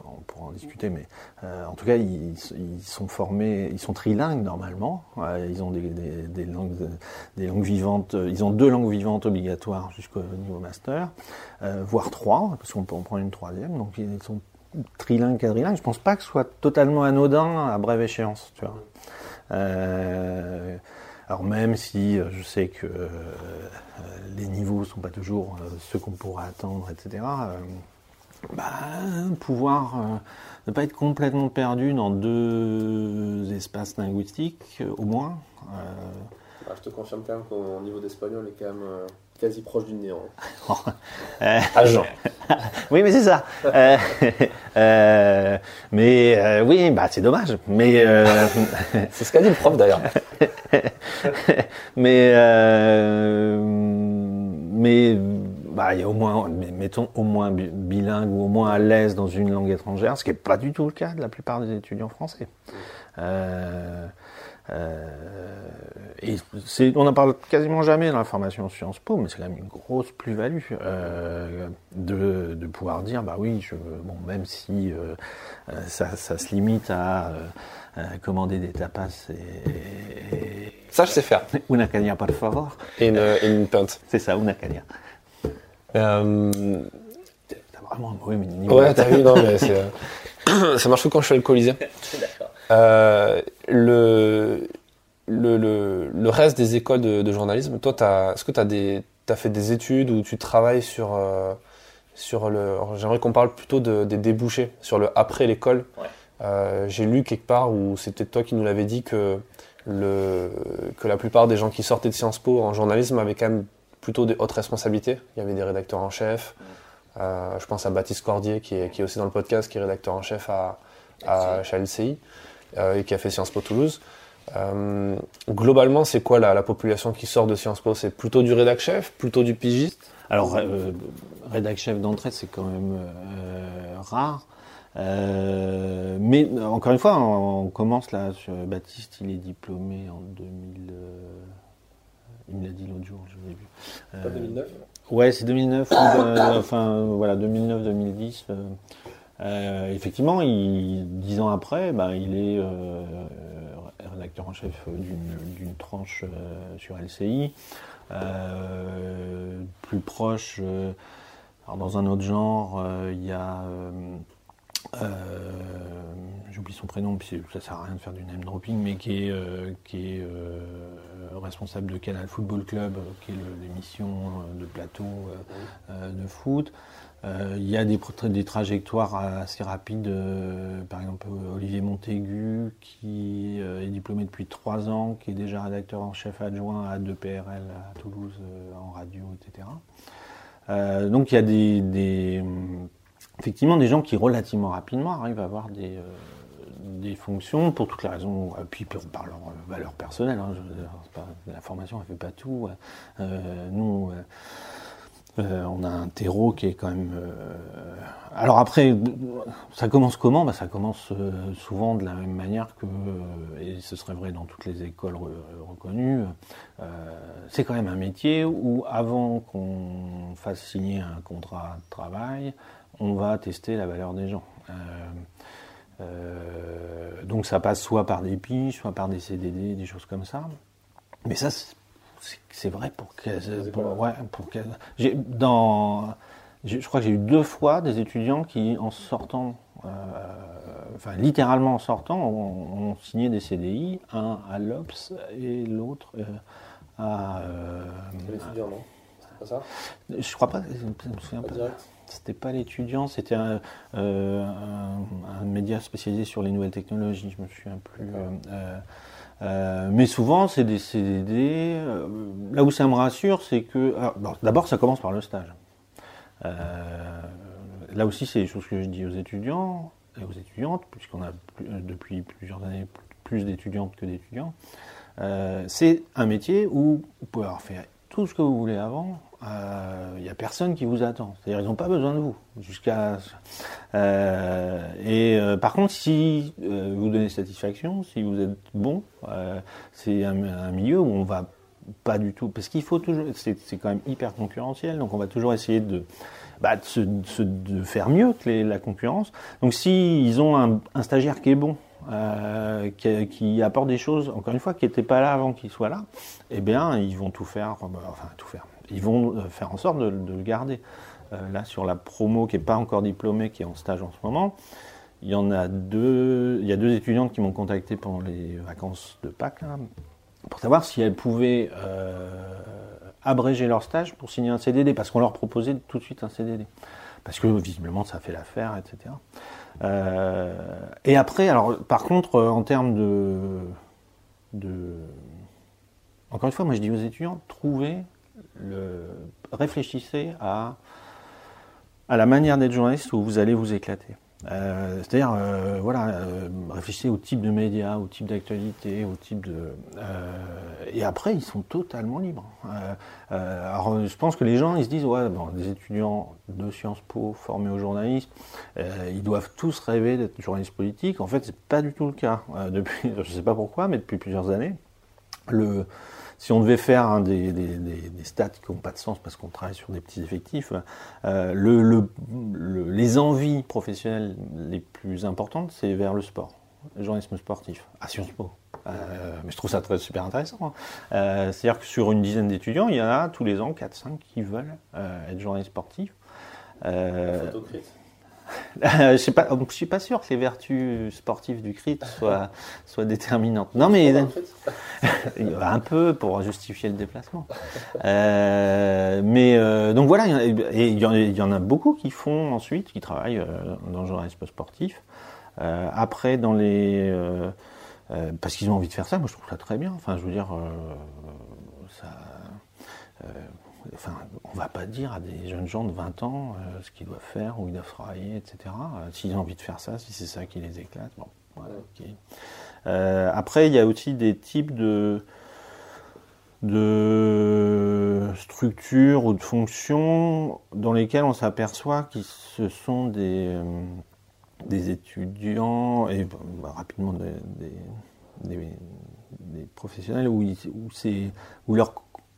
on pourra en discuter, mais euh, en tout cas, ils, sont formés, ils sont trilingues normalement. ils ont des, langues, vivantes. Ils ont deux langues vivantes obligatoires jusqu'au niveau master, euh, voire trois, parce qu'on peut en prendre une troisième. Donc ils sont trilingues, quadrilingues. Je pense pas que ce soit totalement anodin à brève échéance, tu. Euh, alors même si je sais que les niveaux sont pas toujours ceux qu'on pourrait attendre, etc bah, pouvoir euh, ne pas être complètement perdu dans deux espaces linguistiques, euh, au moins. Euh. Bah, je te confirme quand même qu'au niveau d'espagnol est quand même quasi proche du néant. Agent. oui, mais c'est ça. mais oui, bah c'est dommage. Mais c'est ce qu'a dit le prof d'ailleurs. mais mais bah, il y a au moins, mettons, au moins bilingue ou au moins à l'aise dans une langue étrangère, ce qui n'est pas du tout le cas de la plupart des étudiants français. Euh, euh, et on n'en parle quasiment jamais dans la formation Sciences Po, mais c'est quand même une grosse plus-value euh, de, de, pouvoir dire, bah oui, je, bon, même si euh, ça, ça, se limite à commander des tapas et, ça je sais faire. Una caña por favor. Et une, une pinte. C'est ça, una caña. Euh... T'as vraiment un mauvais niveau. Ouais, t'as vu, non, mais c'est. Euh, ça marche que quand je suis alcoolisé. D'accord. Euh, le, le, le, le, reste des écoles de, de journalisme, toi, est-ce que tu as, des, as fait des études où tu travailles sur, euh, sur le. J'aimerais qu'on parle plutôt de, des débouchés, sur le après l'école. Ouais. Euh, J'ai lu quelque part, ou c'est peut-être toi qui nous l'avais dit, que, le, que la plupart des gens qui sortaient de Sciences Po en journalisme avaient quand même plutôt des hautes responsabilités. Il y avait des rédacteurs en chef. Euh, je pense à Baptiste Cordier, qui est, qui est, aussi dans le podcast, qui est rédacteur en chef à, à chez LCI euh, et qui a fait Sciences Po Toulouse. Euh, globalement, c'est quoi la, la, population qui sort de Sciences Po? C'est plutôt du rédac chef, plutôt du pigiste? Alors, rédac chef d'entrée, c'est quand même rare. Euh, mais encore une fois, on, on commence là sur Baptiste, il est diplômé en 2000. Il me l'a dit l'autre jour, je l'ai vu. Pas 2009 Ouais, c'est 2009, enfin voilà, 2009-2010. Euh, euh, effectivement, il, dix ans après, bah, il est euh, rédacteur en chef d'une tranche euh, sur LCI. plus proche, alors dans un autre genre, il y a euh, j'oublie son prénom, puis ça sert à rien de faire du name dropping, mais qui est, euh, qui est euh, responsable de Canal Football Club, qui est l'émission de plateau de foot. Il y a des, trajectoires assez rapides, par exemple Olivier Montaigu, qui est diplômé depuis trois ans, qui est déjà rédacteur en chef adjoint à 2PRL à Toulouse en radio, etc. donc il y a des effectivement des gens qui relativement rapidement arrivent à avoir des, euh, des fonctions pour toutes les raisons, et puis par leur valeur personnelle. Hein, la formation ne fait pas tout. Euh, nous, Euh, on a un terreau qui est quand même. Euh, alors après, ça commence comment? Bah, Ça commence euh, souvent de la même manière que, et ce serait vrai dans toutes les écoles reconnues, c'est quand même un métier où avant qu'on fasse signer un contrat de travail, on va tester la valeur des gens. donc ça passe soit par des piges, soit par des CDD, des choses comme ça. Mais ça, c'est vrai pour que. ouais, pour que dans, je crois que j'ai eu deux fois des étudiants qui, en sortant, euh, enfin littéralement en sortant, ont, signé des CDI, un à l'Obs et l'autre euh, à. Euh, l'étudiant, non? C'est pas ça? Je crois pas, je me souviens pas. C'était pas l'étudiant, c'était un, un, média spécialisé sur les nouvelles technologies, je me souviens plus. Euh, mais souvent, c'est des CDD. Euh, là où ça me rassure, c'est que. D'abord, ça commence par le stage. Euh, là aussi, c'est des choses que je dis aux étudiants et aux étudiantes, puisqu'on a depuis plusieurs années plus d'étudiantes que d'étudiants. c'est un métier où vous pouvez avoir fait tout ce que vous voulez avant, il euh, n'y a personne qui vous attend. C'est-à-dire ils n'ont pas besoin de vous. Jusqu'à euh, et euh, par contre, si vous donnez satisfaction, si vous êtes bon, c'est un, milieu où on va pas du tout, parce qu'il faut toujours, c'est quand même hyper concurrentiel, donc on va toujours essayer de, bah, faire mieux que la concurrence. Donc si ont un, stagiaire qui est bon, qui, apporte des choses, encore une fois, qui n'étaient pas là avant qu'il soit là, eh bien, ils vont tout faire, enfin tout faire ils vont euh, faire en sorte de, le garder. Euh, là, sur la promo qui n'est pas encore diplômée, qui est en stage en ce moment, il y en a deux, il y a deux étudiantes qui m'ont contacté pendant les vacances de Pâques pour savoir si elles pouvaient euh, abréger leur stage pour signer un CDD, parce qu'on leur proposait tout de suite un CDD, parce que visiblement ça fait l'affaire, etc. et après, alors par contre, en termes de, encore une fois, moi je dis aux étudiants, trouvez réfléchissez à, à la manière d'être journaliste où vous allez vous éclater. Euh, c'est-à-dire, euh, voilà, euh, réfléchissez au type de médias, au type d'actualité, au type de. et après, ils sont totalement libres. alors, je pense que les gens, ils se disent, ouais, bon, des étudiants de Sciences Po formés au journalisme, ils doivent tous rêver d'être journalistes politiques. En fait, c'est pas du tout le cas. depuis, je sais pas pourquoi, mais depuis plusieurs années, le si on devait faire des, stats qui n'ont pas de sens parce qu'on travaille sur des petits effectifs, euh, les envies professionnelles les plus importantes, c'est vers le sport, le journalisme sportif, à Sciences Po. Euh, mais je trouve ça très, super intéressant. Hein. Euh, c'est-à-dire que sur une dizaine d'étudiants, il y en a tous les ans 4-5 qui veulent être journalistes sportifs. Je sais pas, je suis pas sûr que les vertus sportives du crit soient, soient déterminantes. Non, mais un peu pour justifier le déplacement. Euh, mais euh, donc voilà, il y, en a beaucoup qui font ensuite, qui travaillent euh, dans le journalisme sportif. après, dans les parce qu'ils ont envie de faire ça, moi je trouve ça très bien. Enfin, je veux dire, ça enfin, on va pas dire à des jeunes gens de 20 ans euh, ce qu'ils doivent faire, où ils doivent travailler, etc. Euh, s'ils ont envie de faire ça, si c'est ça qui les éclate, bon, voilà, euh, après, il y a aussi des types de, de structures ou de fonctions dans lesquelles on s'aperçoit que ce sont des, des étudiants et bah, rapidement des, des, professionnels où, où, où leur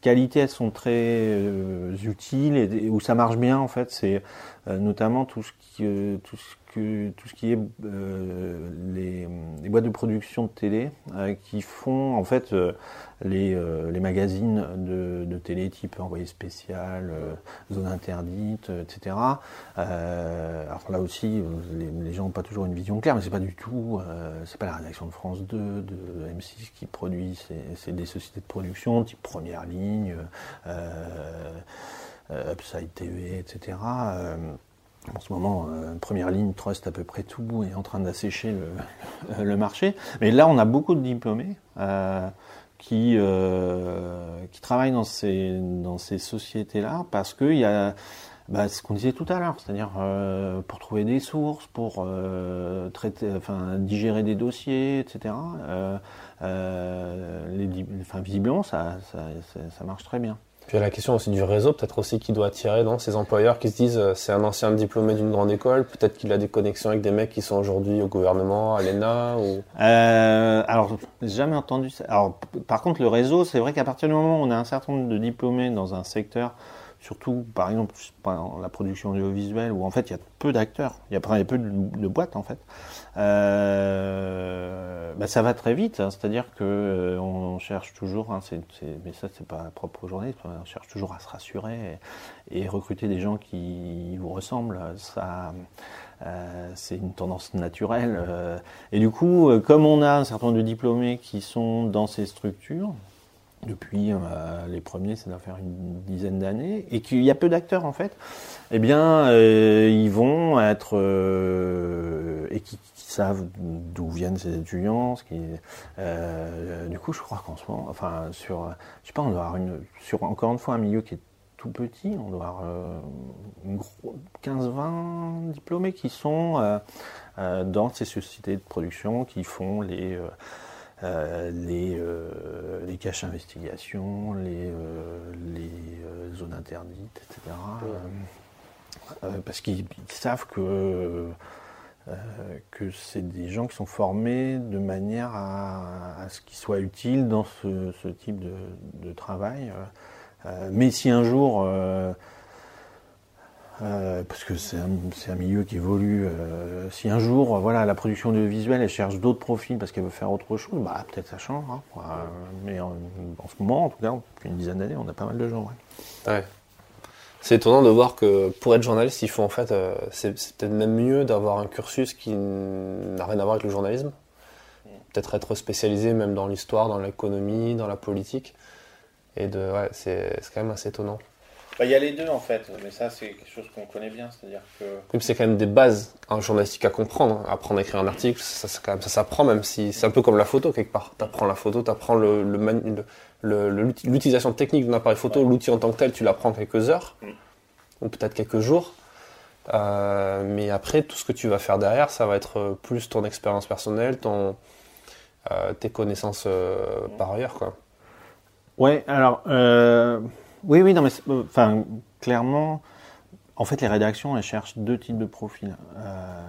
qualités elles sont très euh, utiles et, où ça marche bien en fait c'est notamment tout ce qui euh, tout ce que tout ce qui est les, les, boîtes de production de télé qui font en fait les, les magazines de, de, télé type envoyé spécial zone interdite etc alors là aussi les, les gens n'ont pas toujours une vision claire mais c'est pas du tout c'est pas la rédaction de France 2 de M6 qui produit c'est des sociétés de production type première ligne euh, euh, Upside TV, etc. Euh, en ce moment, première ligne, Trust à peu près tout est en train d'assécher le, marché. Mais là, on a beaucoup de diplômés qui, qui travaillent dans ces, dans ces sociétés-là parce qu'il y a bah, ce qu'on disait tout à l'heure, c'est-à-dire pour trouver des sources, pour traiter, digérer des dossiers, etc. les, enfin, visiblement, ça, ça, marche très bien. Puis il y a la question aussi du réseau, peut-être aussi qui doit attirer dans ces employeurs qui se disent euh, c'est un ancien diplômé d'une grande école, peut-être qu'il a des connexions avec des mecs qui sont aujourd'hui au gouvernement, à l'ENA ou... Euh, alors, jamais entendu ça. Alors, par contre, le réseau, c'est vrai qu'à partir du moment où on a un certain nombre de diplômés dans un secteur, surtout par exemple la production audiovisuelle, où en fait il y a peu d'acteurs, il y a, peu de, boîtes en fait, euh, bah, ça va très vite. Hein. C'est-à-dire que euh, on cherche toujours, hein, mais ça c'est pas propre aux journalistes, on cherche toujours à se rassurer et, recruter des gens qui vous ressemblent. Ça, euh, c'est une tendance naturelle. et du coup, comme on a un certain nombre de diplômés qui sont dans ces structures, depuis euh, les premiers, ça doit faire une dizaine d'années, et qu'il y a peu d'acteurs en fait, eh bien, euh, ils vont être euh, et qui, savent d'où viennent ces étudiants. Ce qui, du coup, je crois qu'en ce moment, enfin, sur, je sais pas, on doit avoir une, sur encore une fois un milieu qui est tout petit, on doit avoir 15-20 diplômés qui sont dans ces sociétés de production qui font les euh, les, euh, les caches d'investigation, les, euh, les zones interdites, etc. parce qu'ils savent que, que c'est des gens qui sont formés de manière à, ce qu'ils soient utiles dans ce, ce type de, de travail. mais si un jour euh, parce que c'est un, milieu qui évolue. Euh, si un jour, voilà, la production audiovisuelle, elle cherche d'autres profils parce qu'elle veut faire autre chose, bah peut-être ça change. Hein. Euh, mais en, ce moment, en tout cas, depuis une dizaine d'années, on a pas mal de gens. Ouais. C'est étonnant de voir que pour être journaliste, il faut en fait, c'est peut-être même mieux d'avoir un cursus qui n'a rien à voir avec le journalisme. Peut-être être spécialisé même dans l'histoire, dans l'économie, dans la politique. Et de, ouais, c'est quand même assez étonnant. Bah, il y a les deux en fait, mais ça c'est quelque chose qu'on connaît bien, c'est-à-dire que. c'est quand même des bases en journalistique à comprendre. Hein. Apprendre à écrire un article, ça, ça, ça s'apprend même si c'est un peu comme la photo quelque part. Tu apprends la photo, tu apprends l'utilisation le, technique d'un appareil photo, l'outil en tant que tel, tu l'apprends quelques heures mm. ou peut-être quelques jours. Euh, mais après, tout ce que tu vas faire derrière, ça va être plus ton expérience personnelle, ton, euh, tes connaissances euh, par ailleurs. Quoi. Ouais, alors. Oui, oui, non, mais euh, enfin, clairement, en fait, les rédactions, elles cherchent deux types de profils. Euh,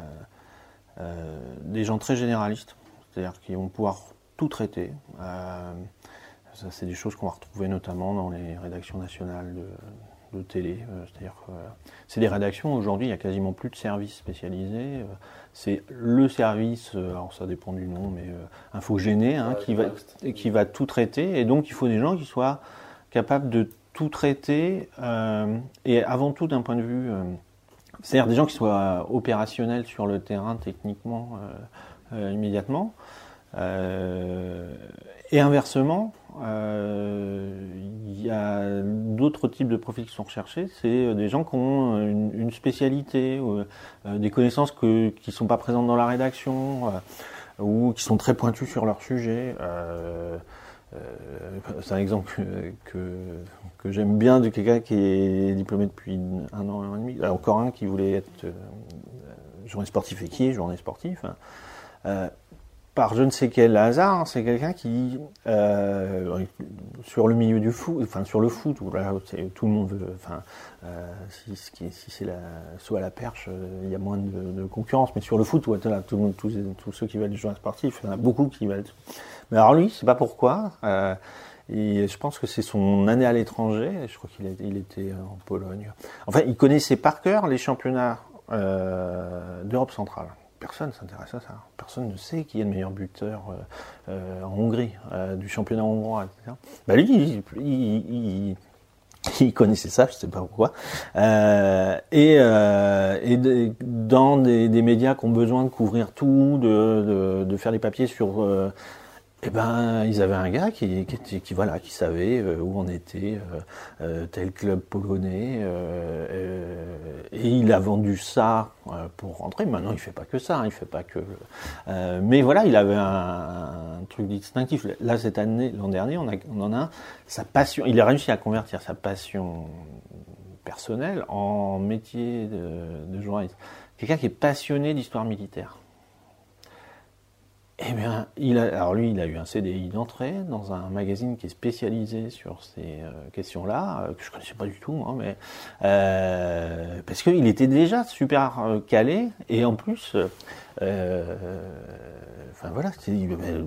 euh, des gens très généralistes, c'est-à-dire qui vont pouvoir tout traiter. ça, c'est des choses qu'on va retrouver notamment dans les rédactions nationales de, télé. c'est-à-dire que c'est des rédactions, aujourd'hui, il n'y a quasiment plus de services spécialisés. c'est le service, alors ça dépend du nom, mais infogéné, hein, qui, va, qui va tout traiter. Et donc, il faut des gens qui soient capables de tout traiter, euh, et avant tout d'un point de vue, euh, c'est-à-dire des gens qui soient opérationnels sur le terrain techniquement euh, immédiatement, et inversement, il y a d'autres types de profils qui sont recherchés, c'est des gens qui ont une, spécialité, des connaissances que, qui ne sont pas présentes dans la rédaction, ou qui sont très pointus sur leur sujet. Euh, c'est un exemple que, que, j'aime bien de quelqu'un qui est diplômé depuis un an, un an et demi. encore un qui voulait être euh, journée sportif et qui est journée sportif. Hein. Euh, par je ne sais quel hasard, c'est quelqu'un qui, euh, sur le milieu du foot, enfin sur le foot, où là, tout le monde veut, enfin, euh, si, c'est soit la perche, euh, il y a moins de, concurrence, mais sur le foot, où, là, tout le monde, tous, ceux qui veulent être joueurs sportifs, il y en a beaucoup qui veulent. Mais alors lui, c'est pas pourquoi. Euh, je pense que c'est son année à l'étranger. Je crois qu'il il était en Pologne. Enfin, il connaissait par cœur les championnats euh, d'Europe centrale personne s'intéresse à ça. Personne ne sait qui est le meilleur buteur euh, euh, en Hongrie, euh, du championnat hongrois. Bah lui, il, connaissait ça, je sais pas pourquoi. et, dans des, médias qui ont besoin de couvrir tout, de, faire des papiers sur eh ben, ils avaient un gars qui, voilà, qui savait euh, où on était euh, euh, tel club polonais, et il a vendu ça pour rentrer. Maintenant, il fait pas que ça, hein, il fait pas que. mais voilà, il avait un, truc distinctif. Là, cette année, l'an dernier, on en a un. Sa passion, il a réussi à convertir sa passion personnelle en métier de, de journaliste. Quelqu'un qui est passionné d'histoire militaire. Eh bien, il a, alors lui, il a eu un CDI d'entrée dans un magazine qui est spécialisé sur ces euh, questions-là, que je connaissais pas du tout, hein, mais euh, parce qu'il était déjà super calé et en plus, enfin voilà,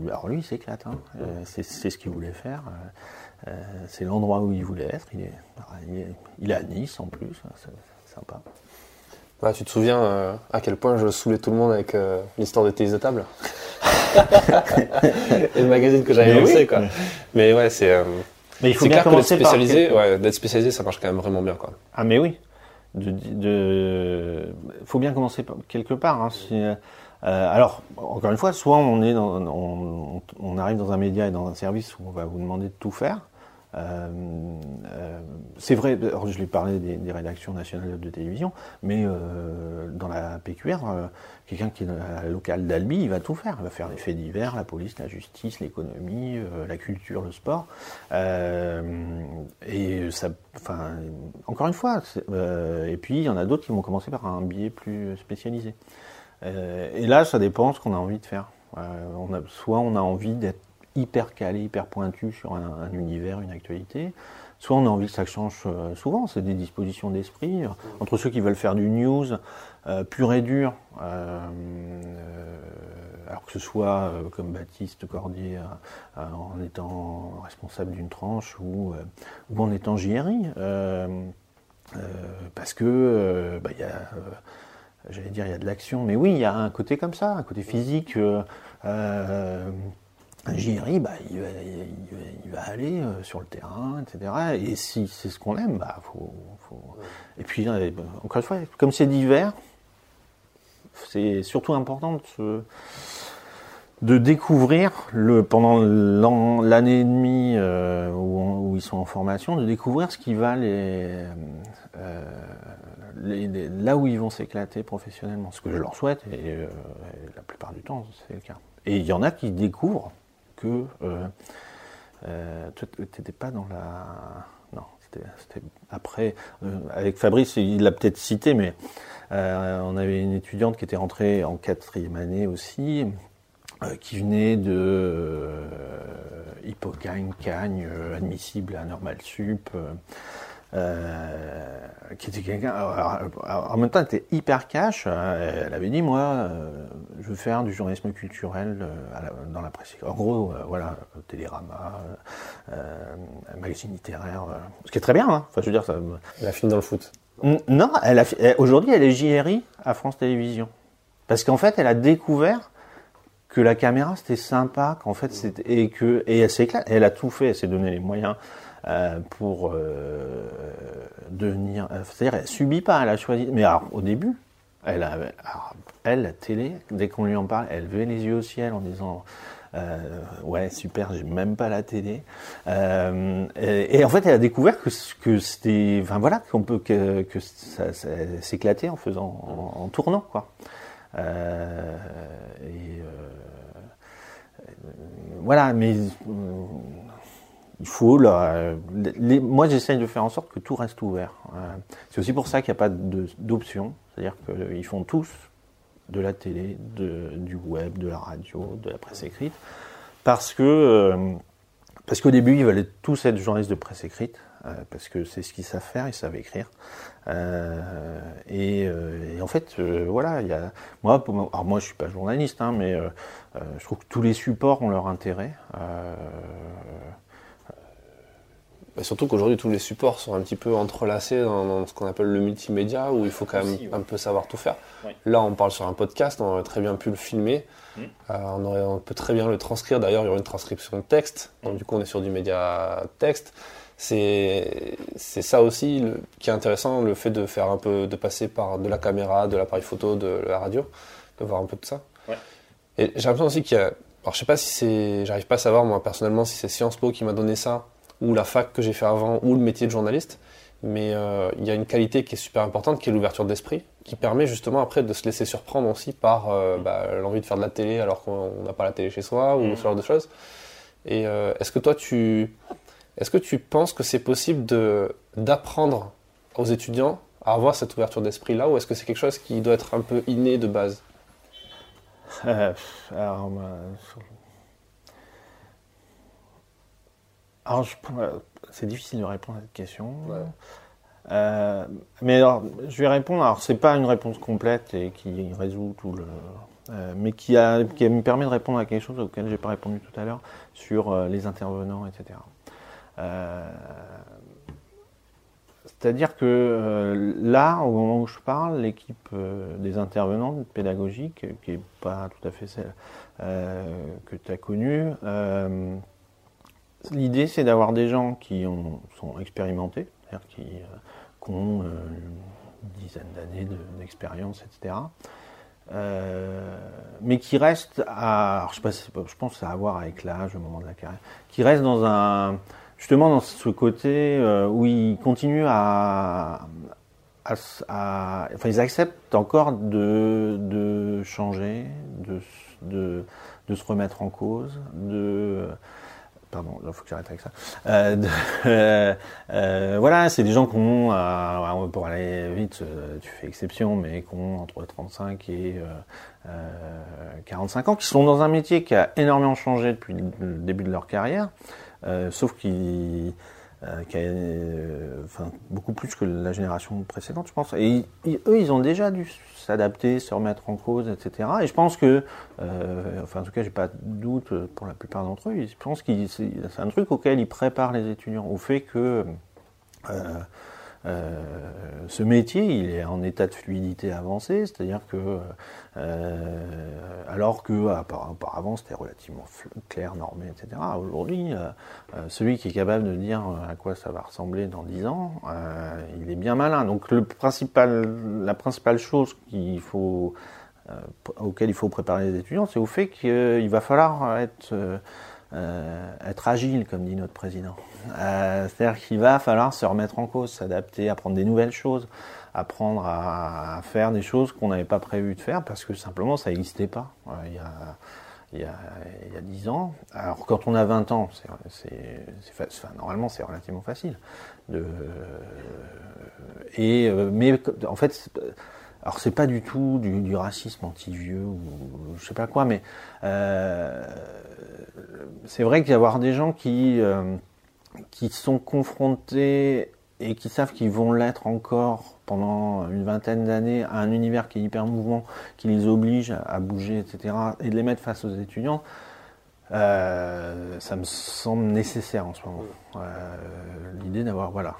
alors lui, il s'éclate. Hein, c'est ce qu'il voulait faire. c'est l'endroit où il voulait être. Il est, il est, à Nice en plus, c'est sympa. Bah, tu te souviens euh, à quel point je saoulais tout le monde avec euh, l'histoire de tennis de table Et le magazine que j'avais lancé, quoi. Mais ouais, c'est. Euh, mais il faut bien d'être spécialisé, ouais, d'être spécialisé, ça marche quand même vraiment bien, quoi. Ah, mais oui. De, de... faut bien commencer quelque part. Hein, alors, encore une fois, soit on est dans, on, on, arrive dans un média et dans un service où on va vous demander de tout faire, c'est vrai, je lui parlais des, rédactions nationales de télévision, mais euh, dans la PQR, quelqu'un qui est à la locale d'Albi, il va tout faire. Il va faire les faits divers, la police, la justice, l'économie, la culture, le sport. et encore une fois, et puis il y en a d'autres qui vont commencer par un biais plus spécialisé. et là, ça dépend ce qu'on a envie de faire. soit on a envie d'être hyper calé, hyper pointu sur un, univers, une actualité. Soit on a envie que ça change euh, souvent, c'est des dispositions d'esprit. Entre ceux qui veulent faire du news euh, pur et dur, euh, alors que ce soit comme Baptiste Cordier en étant responsable d'une tranche ou, en étant JRI. parce que bah, y a j'allais dire il y a de l'action, mais oui, il y a un côté comme ça, un côté physique. JRI, bah, il, va, aller euh, sur le terrain, etc. Et si c'est ce qu'on aime, bah, faut, Et puis, euh, encore une fois, comme c'est divers, c'est surtout important de, de découvrir, le, pendant l'année et demie euh, où, ils sont en formation, de découvrir ce qui va les, là où ils vont s'éclater professionnellement. Ce que je leur souhaite, et la plupart du temps, c'est le cas. Et il y en a qui découvrent que euh, euh, tu n'étais pas dans la. Non, c'était après. Euh, avec Fabrice, il l'a peut-être cité, mais on avait une étudiante qui était rentrée en quatrième année aussi, qui venait de Hippocagne, Cagne, admissible à Normal Sup. Euh, qui était quelqu'un. En même temps, elle était hyper cash. Euh, elle avait dit Moi, euh, je veux faire du journalisme culturel dans la presse. En gros, voilà, Télérama, magazine littéraire, ce qui est très bien. Hein. Enfin, je veux dire, ça. Elle a fini dans le foot. Non, elle a, aujourd'hui, elle est JRI à France Télévisions. Parce qu'en fait, elle a découvert que la caméra c'était sympa, qu'en fait c'était et que et elle s'éclate, elle a tout fait, elle s'est donné les moyens euh, pour euh, devenir. Euh, c'est-à-dire, elle subit pas, elle a choisi. Mais au début, elle, a, elle, la télé, dès qu'on lui en parle, elle levait les yeux au ciel en disant. ouais, super, j'ai même pas la télé. et, en fait, elle a découvert que, que c'était, enfin voilà, qu'on peut que, que ça, s'éclatait en faisant, en, tournant quoi. et voilà, mais il faut moi j'essaye de faire en sorte que tout reste ouvert. Euh, c'est aussi pour ça qu'il n'y a pas d'option, c'est-à-dire qu'ils font tous de la télé, du web, de la radio, de la presse écrite, parce que euh, parce qu'au début ils veulent tous être journalistes de presse écrite, euh, parce que c'est ce qu'ils savent faire, ils savent écrire. Et, en fait, voilà, il y a moi, alors moi je suis pas journaliste, hein, mais je trouve que tous les supports ont leur intérêt. Bah, surtout qu'aujourd'hui, tous les supports sont un petit peu entrelacés dans, ce qu'on appelle le multimédia, où il faut quand même un peu savoir tout faire. Là, on parle sur un podcast, on aurait très bien pu le filmer. Mmh. Euh, on, aurait, on, peut très bien le transcrire. D'ailleurs, il y aurait une transcription de texte. Donc, du coup, on est sur du média texte. C'est ça aussi qui est intéressant, le fait de faire un peu, de passer par de la caméra, de l'appareil photo, de la radio, de voir un peu de ça. Et j'ai l'impression aussi qu'il y a. Alors, je sais pas si c'est. J'arrive pas à savoir, moi, personnellement, si c'est Sciences Po qui m'a donné ça ou la fac que j'ai fait avant, ou le métier de journaliste. Mais euh, il y a une qualité qui est super importante, qui est l'ouverture d'esprit, qui permet justement après de se laisser surprendre aussi par euh, bah, l'envie de faire de la télé alors qu'on n'a pas la télé chez soi, ou mm. ce genre de choses. Et euh, est-ce que toi, tu, est-ce que tu penses que c'est possible de, d'apprendre aux étudiants à avoir cette ouverture d'esprit-là, ou est-ce que c'est quelque chose qui doit être un peu inné de base? Alors, bah, alors, euh, c'est difficile de répondre à cette question. Ouais. Euh, mais alors, je vais répondre. Alors, c'est pas une réponse complète et qui résout tout le, euh, mais qui, a, qui me permet de répondre à quelque chose auquel j'ai pas répondu tout à l'heure sur euh, les intervenants, etc. C'est-à-dire que là, au moment où je parle, l'équipe des intervenants pédagogiques, qui n'est pas tout à fait celle que tu as connue, l'idée c'est d'avoir des gens qui ont, sont expérimentés, euh, qui ont euh, une dizaine d'années de- d'expérience, etc. Euh, mais qui restent à, je, pense que ça a à voir avec l'âge, le moment de la carrière, qui restent dans un, justement dans ce côté où ils continuent à, enfin ils acceptent encore de, changer, de, de se remettre en cause, de Pardon, il faut que j'arrête avec ça. Euh, euh, euh, voilà, c'est des gens qui ont, pour aller vite, tu fais exception, mais qui ont entre 35 et euh, euh, 45 ans, qui sont dans un métier qui a énormément changé depuis le début de leur carrière, sauf qu'ils qui a, beaucoup plus que la génération précédente, je pense. Et eux, ils ont déjà dû s'adapter, se remettre en cause, etc. Et je pense que, euh, enfin, en tout cas, j'ai pas de doute pour la plupart d'entre eux. Je pense que c'est un truc auquel ils préparent les étudiants, au fait que euh, euh, ce métier, il est en état de fluidité avancée, c'est-à-dire que, euh, alors que appara- auparavant c'était relativement clair, normé, etc. Aujourd'hui, euh, celui qui est capable de dire à quoi ça va ressembler dans 10 ans, il est bien malin. Donc la principale chose auquel il faut préparer les étudiants, c'est au fait qu'il va falloir être euh, être agile, comme dit notre président. Euh, C'est-à-dire qu'il va falloir se remettre en cause, s'adapter, apprendre des nouvelles choses, apprendre à, faire des choses qu'on n'avait pas prévu de faire parce que simplement ça n'existait pas euh, il, y a, il, y a, il y a 10 ans. Alors quand on a 20 ans, c'est, enfin, normalement c'est relativement facile. De, et, mais en fait, alors c'est pas du tout du, du racisme anti-vieux ou je sais pas quoi, mais euh, c'est vrai qu'il y a avoir des gens qui, euh, qui sont confrontés et qui savent qu'ils vont l'être encore pendant une vingtaine d'années à un univers qui est hyper mouvant, qui les oblige à, bouger, etc., et de les mettre face aux étudiants, euh, ça me semble nécessaire en ce moment. L'idée d'avoir, voilà,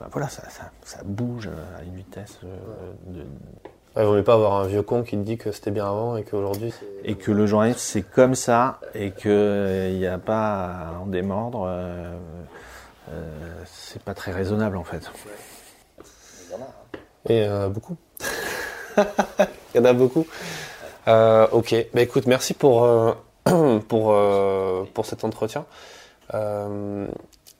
euh, euh, enfin, voilà, ça, ça, ça bouge à une vitesse euh, de, Il vaut mieux pas avoir un vieux con qui te dit que c'était bien avant et qu'aujourd'hui c'est. et que le journalisme c'est comme ça et qu'il n'y a pas à en démordre, euh, euh, c'est pas très raisonnable en fait. Et euh, beaucoup. Il y en a beaucoup. Euh, ok, bah écoute, merci pour, euh, pour, euh, pour cet entretien.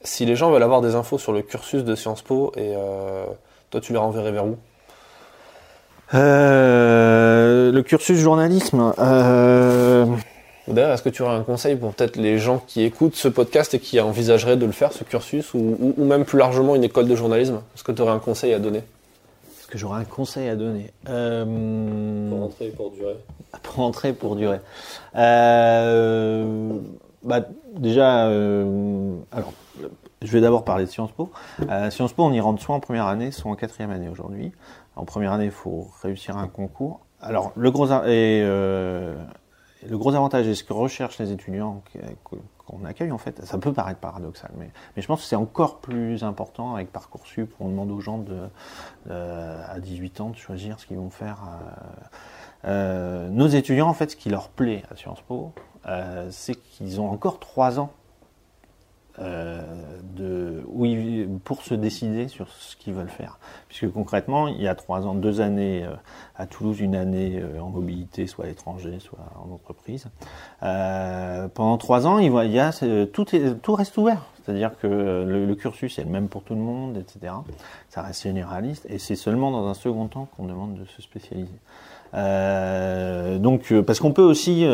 Si les gens veulent avoir des infos sur le cursus de Sciences Po, et euh, toi tu les renverrais vers où? Euh, le cursus journalisme, euh, Ou D'ailleurs, est-ce que tu aurais un conseil pour peut-être les gens qui écoutent ce podcast et qui envisageraient de le faire, ce cursus, ou, ou- ou même plus largement une école de journalisme? Est-ce que tu aurais un conseil à donner? Est-ce que j'aurais un conseil à donner? Euh, rentrer et pour durer. pour entrer pour durer. Euh, bah, déjà, euh, alors, je vais d'abord parler de Sciences Po. Euh, Sciences Po, on y rentre soit en première année, soit en quatrième année aujourd'hui. En première année, il faut réussir un concours. Alors, le gros, et, euh, le gros avantage et ce que recherchent les étudiants qu'on accueille, en fait, ça peut paraître paradoxal, mais, mais je pense que c'est encore plus important avec Parcoursup, où on demande aux gens de, à 18 ans de choisir ce qu'ils vont faire. nos étudiants, en fait, ce qui leur plaît à Sciences Po, euh, c'est qu'ils ont encore trois ans euh, de, où ils- pour se décider sur ce qu'ils veulent faire. Puisque concrètement, il y a trois ans, deux années euh, à Toulouse, une année en mobilité, soit à l'étranger, soit en entreprise. Pendant trois ans, il, y a, tout, tout reste ouvert. C'est-à-dire que le, le cursus est le même pour tout le monde, etc. Ça reste généraliste. Et c'est seulement dans un second temps qu'on demande de se spécialiser. Donc, parce qu'on peut aussi...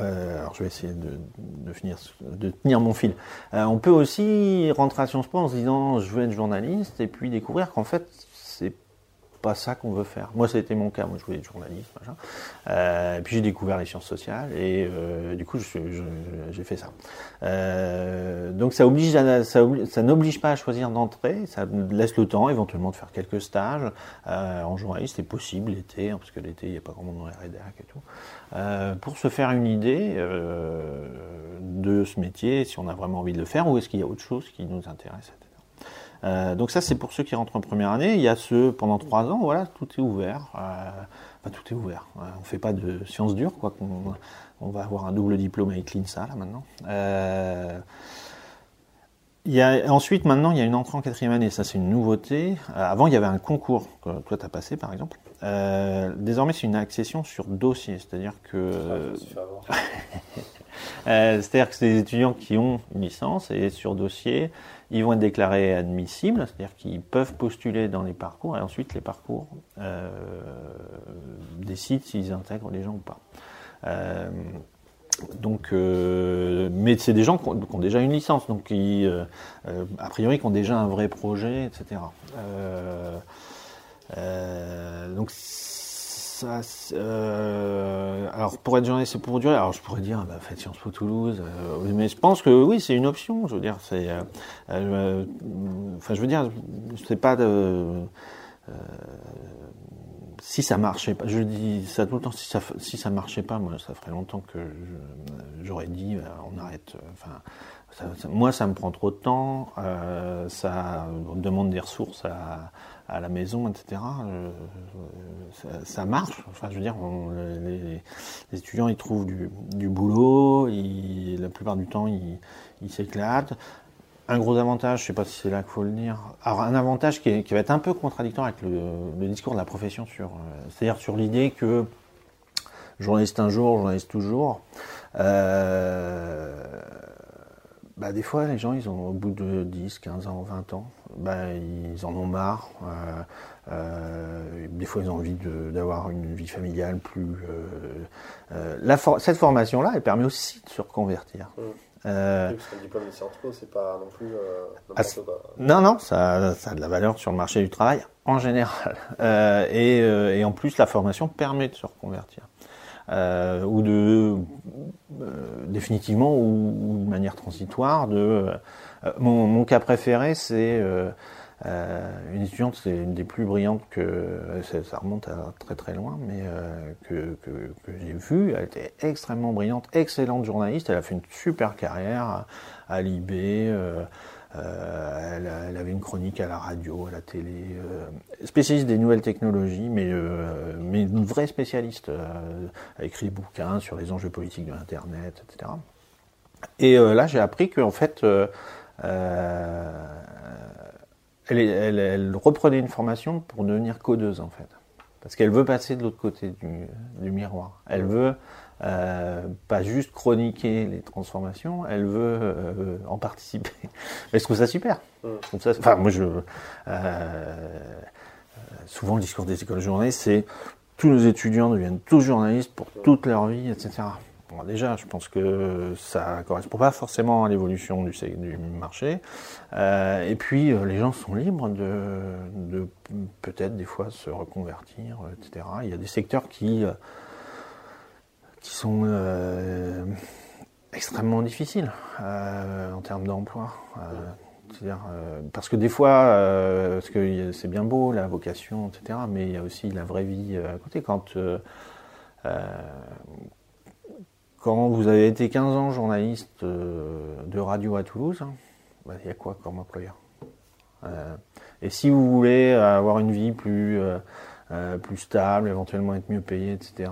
euh, alors je vais essayer de, finir, de tenir mon fil. Euh, on peut aussi rentrer à Sciences Po en se disant je veux être journaliste et puis découvrir qu'en fait pas ça qu'on veut faire. Moi, ça a été mon cas. Moi, je voulais être journaliste, machin. Euh, puis j'ai découvert les sciences sociales et euh, du coup, j'ai fait ça. Euh, donc, ça oblige, ça, ça n'oblige pas à choisir d'entrée. Ça laisse le temps, éventuellement, de faire quelques stages en journaliste. C'est possible l'été, hein, parce que l'été, il n'y a pas grand monde dans les rédacs et tout. pour se faire une idée de ce métier, si on a vraiment envie de le faire, ou est-ce qu'il y a autre chose qui nous intéresse, euh, donc ça, c'est pour ceux qui rentrent en première année. Il y a ceux pendant trois ans, voilà, tout est ouvert. Euh, enfin, tout est ouvert. Euh, on ne fait pas de sciences dures, quoi. On, on, va avoir un double diplôme avec l'INSA, là, maintenant. Il y a, ensuite, maintenant, il y a une entrée en quatrième année. Ça, c'est une nouveauté. avant, il y avait un concours que toi, tu as passé, par exemple. désormais, c'est une accession sur dossier. C'est-à-dire que... Ah, c'est-à-dire que c'est des étudiants qui ont une licence et sur dossier, ils vont être déclarés admissibles, c'est-à-dire qu'ils peuvent postuler dans les parcours, et ensuite les parcours euh, décident s'ils intègrent les gens ou pas. Euh, donc, euh, mais c'est des gens qui ont, déjà une licence, donc qui, a priori, qui ont déjà un vrai projet, etc. donc euh, alors pour être journaliste pour durer, alors je pourrais dire, bah, faites Sciences Po Toulouse, euh, mais je pense que oui, c'est une option. Je veux dire, c'est, euh, enfin, je veux dire, c'est pas de, si ça marchait pas, je dis ça tout le temps, si ça, si ça marchait pas, moi, ça ferait longtemps que j'aurais dit, on arrête. Enfin, moi, ça me prend trop de temps, ça demande des ressources à à la maison, etc. Euh, ça, marche. Enfin, je veux dire, les, étudiants, ils trouvent du, boulot, la plupart du temps, ils s'éclatent. Un gros avantage, je ne sais pas si c'est là qu'il faut le dire. Alors, un avantage qui, va être un peu contradictoire avec le, discours de la profession sur, euh, c'est-à-dire sur l'idée que journaliste un jour, journaliste toujours. Euh, bah, des fois, les gens, ils ont, au bout de 10, 15 ans, 20 ans, bah, ils en ont marre. Euh, euh, des fois, ils ont envie d'avoir une vie familiale plus. Euh, la cette formation-là, elle permet aussi de se reconvertir. Mmh. Euh, parce que le diplôme de Sciences Po, c'est pas non plus ah, Non, non, ça, ça, a de la valeur sur le marché du travail en général. Et, et, en plus, la formation permet de se reconvertir. Euh, ou de euh, définitivement ou, de manière transitoire. De euh, mon, mon, cas préféré, c'est une étudiante, c'est une des plus brillantes que ça, remonte à très très loin, mais que, que, que j'ai vue. Elle était extrêmement brillante, excellente journaliste. Elle a fait une super carrière à, l'IB. Euh, elle, avait une chronique à la radio, à la télé, euh, spécialiste des nouvelles technologies, mais, euh, une vraie spécialiste. elle a écrit des bouquins sur les enjeux politiques de l'Internet, etc. Et là, j'ai appris qu'en fait, elle, elle, reprenait une formation pour devenir codeuse, en fait. Parce qu'elle veut passer de l'autre côté du, du, miroir. Elle veut euh, pas juste chroniquer les transformations, elle veut euh, en participer. Mais je trouve ça super. ça, enfin, moi, je, euh, souvent le discours des écoles de journalistes, c'est tous nos étudiants deviennent tous journalistes pour toute leur vie, etc. Bon, déjà, je pense que ça correspond pas forcément à l'évolution du, du, marché. et puis, les gens sont libres de, de peut-être des fois se reconvertir, etc. Il y a des secteurs qui qui sont euh, extrêmement difficiles euh, en termes d'emploi. Euh, parce que des fois, parce que c'est bien beau la vocation, etc., mais il y a aussi la vraie vie à côté. Quand, vous avez été 15 ans journaliste de radio à Toulouse, bah, il y a quoi comme employeur Et si vous voulez avoir une vie plus stable, éventuellement être mieux payé, etc.,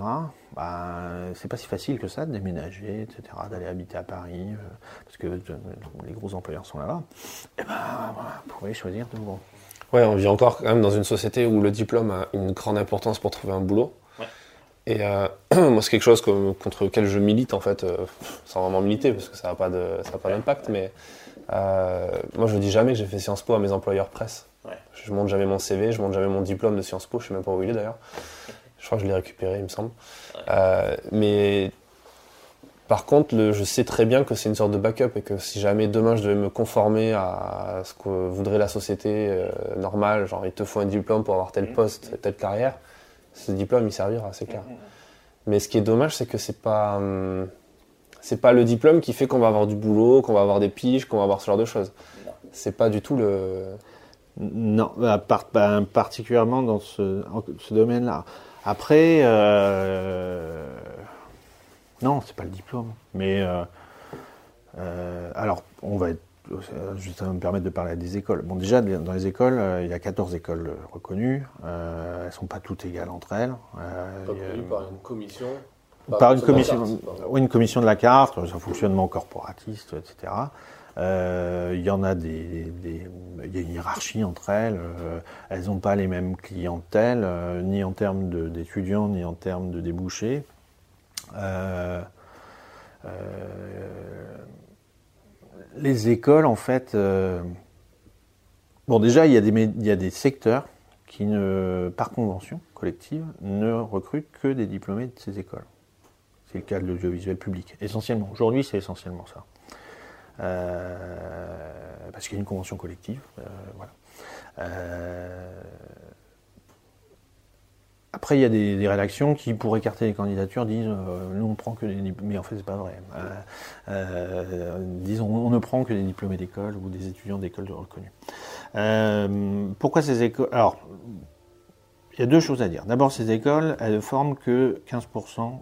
bah, c'est pas si facile que ça de déménager, etc., d'aller habiter à Paris, euh, parce que euh, les gros employeurs sont là-bas. Et eh ben, vous pouvez choisir de vous. Ouais, on vit encore quand même dans une société où le diplôme a une grande importance pour trouver un boulot. Et euh, moi, c'est quelque chose contre lequel je milite, en fait, sans vraiment militer, parce que ça n'a pas d'impact, mais moi, je dis jamais que j'ai fait Sciences Po à mes employeurs presse. Je monte jamais mon CV, je monte jamais mon diplôme de Sciences Po, je sais même pas où il est, d'ailleurs. Je crois que je l'ai récupéré, il me semble. Euh, mais, Par contre, le, je sais très bien que c'est une sorte de backup et que si jamais demain je devais me conformer à ce que voudrait la société euh, normale, genre il te faut un diplôme pour avoir tel poste, telle carrière, ce diplôme il servira, c'est clair. Mais ce qui est dommage, c'est que c'est pas hum, c'est pas le diplôme qui fait qu'on va avoir du boulot, qu'on va avoir des piges, qu'on va avoir ce genre de choses. C'est pas du tout le. Non, bah, par- bah, particulièrement dans ce domaine-là. Après, euh, non, c'est pas le diplôme. Mais euh, euh, alors, on va être, euh, juste ça va me permettre de parler des écoles. Bon, déjà, dans les écoles, euh, il y a 14 écoles euh, reconnues. Euh, elles sont pas toutes égales entre elles. Euh, y a- une commission. par une commission, oui, une commission de la carte, un fonctionnement corporatiste, etc. Euh, il y en a des, il y a une hiérarchie entre elles. euh, elles n'ont pas les mêmes clientèles, euh, ni en termes d'étudiants, ni en termes de débouchés. Les écoles, en fait, bon, déjà, il y, a des, il y a des secteurs qui, ne, par convention collective, ne recrutent que des diplômés de ces écoles. C'est le cas de l'audiovisuel public, essentiellement. Aujourd'hui, c'est essentiellement ça. Euh, parce qu'il y a une convention collective. euh. Euh, après, il y a des, rédactions qui, pour écarter les candidatures, disent nous on prend que des. Mais en fait, c'est pas vrai. Disent on, ne prend que des diplômés d'école ou des étudiants d'école reconnus. Pourquoi ces écoles Alors, il y a deux choses à dire. D'abord, ces écoles, elles ne forment que 15%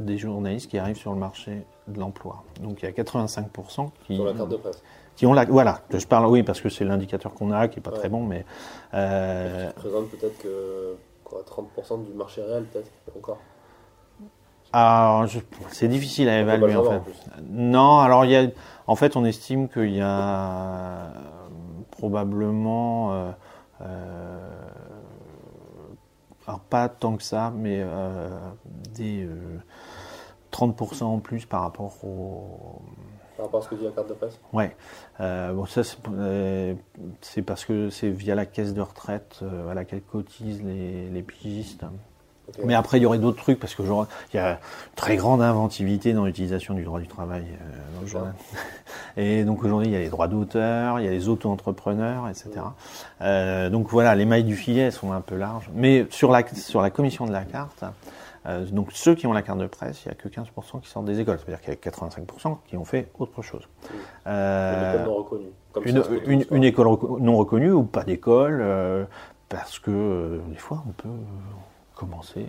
des journalistes qui arrivent sur le marché de l'emploi. Donc il y a 85% qui, Sur la carte de presse. qui ont la... Voilà, je parle, oui, parce que c'est l'indicateur qu'on a, qui n'est pas Ouais. très bon, mais... euh, représente peut-être que quoi, 30% du marché réel, peut-être encore? alors, je- c'est difficile à évaluer, en fait. en. Non, alors il y a, en fait, on estime qu'il y a euh, probablement, euh, euh, alors pas tant que ça, mais des 30% en plus par rapport au, Par rapport à ce que dit la carte de presse Ouais. Euh, bon, ça, c'est euh, c'est parce que c'est via la caisse de retraite euh, à laquelle cotisent les, les pigistes. Mais après, il y aurait d'autres trucs parce que genre, il y a une très grande inventivité dans l'utilisation du droit du travail dans le journal. Et donc aujourd'hui, il y a les droits d'auteur, il y a les auto-entrepreneurs, etc. Donc voilà, les mailles du filet elles sont un peu larges. Mais sur la, sur la commission de la carte, euh, donc ceux qui ont la carte de presse, il n'y a que 15% qui sortent des écoles. C'est-à-dire qu'il y a 85% qui ont fait autre chose. Euh, Une école non reconnue. Comme une, ça, c'est une- autre une chose. école reco- non reconnue ou pas d'école, euh, parce que euh, des fois on peut commencer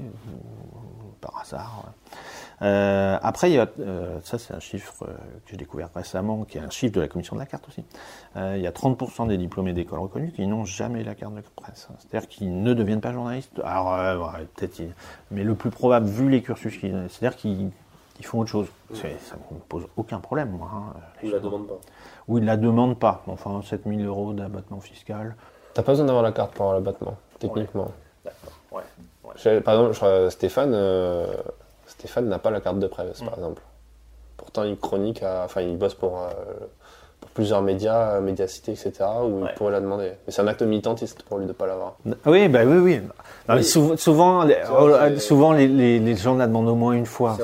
par hasard. ouais. Euh, après, il y a, euh, ça c'est un chiffre euh, que j'ai découvert récemment, qui est un chiffre de la commission de la carte aussi. Euh, il y a 30% des diplômés d'école reconnues qui n'ont jamais la carte de presse. C'est-à-dire qu'ils ne deviennent pas journalistes. Alors, euh, ouais, peut-être, ils- mais le plus probable, vu les cursus, qu'ils- c'est-à-dire qu'ils ils font autre chose. C'est- Ça ne me pose aucun problème, moi. hein. Ou la demande pas. Ou ils ne la demandent pas. Enfin, 7000 euros d'abattement fiscal. T'as pas besoin d'avoir la carte pour avoir l'abattement, techniquement. D'accord, ouais. Par exemple, je crois, Stéphane, euh, Stéphane n'a pas la carte de presse, par exemple. Pourtant, il chronique, à- enfin, il bosse pour, euh, pour plusieurs médias, euh, Médiacité, etc., où Ouais. il pourrait la demander. Mais c'est un acte militantiste pour lui de pas l'avoir. Oui, bah oui, oui. Non, Oui. sou- souvent, les, vrai, oh, souvent les, les- les gens la demandent au moins une fois.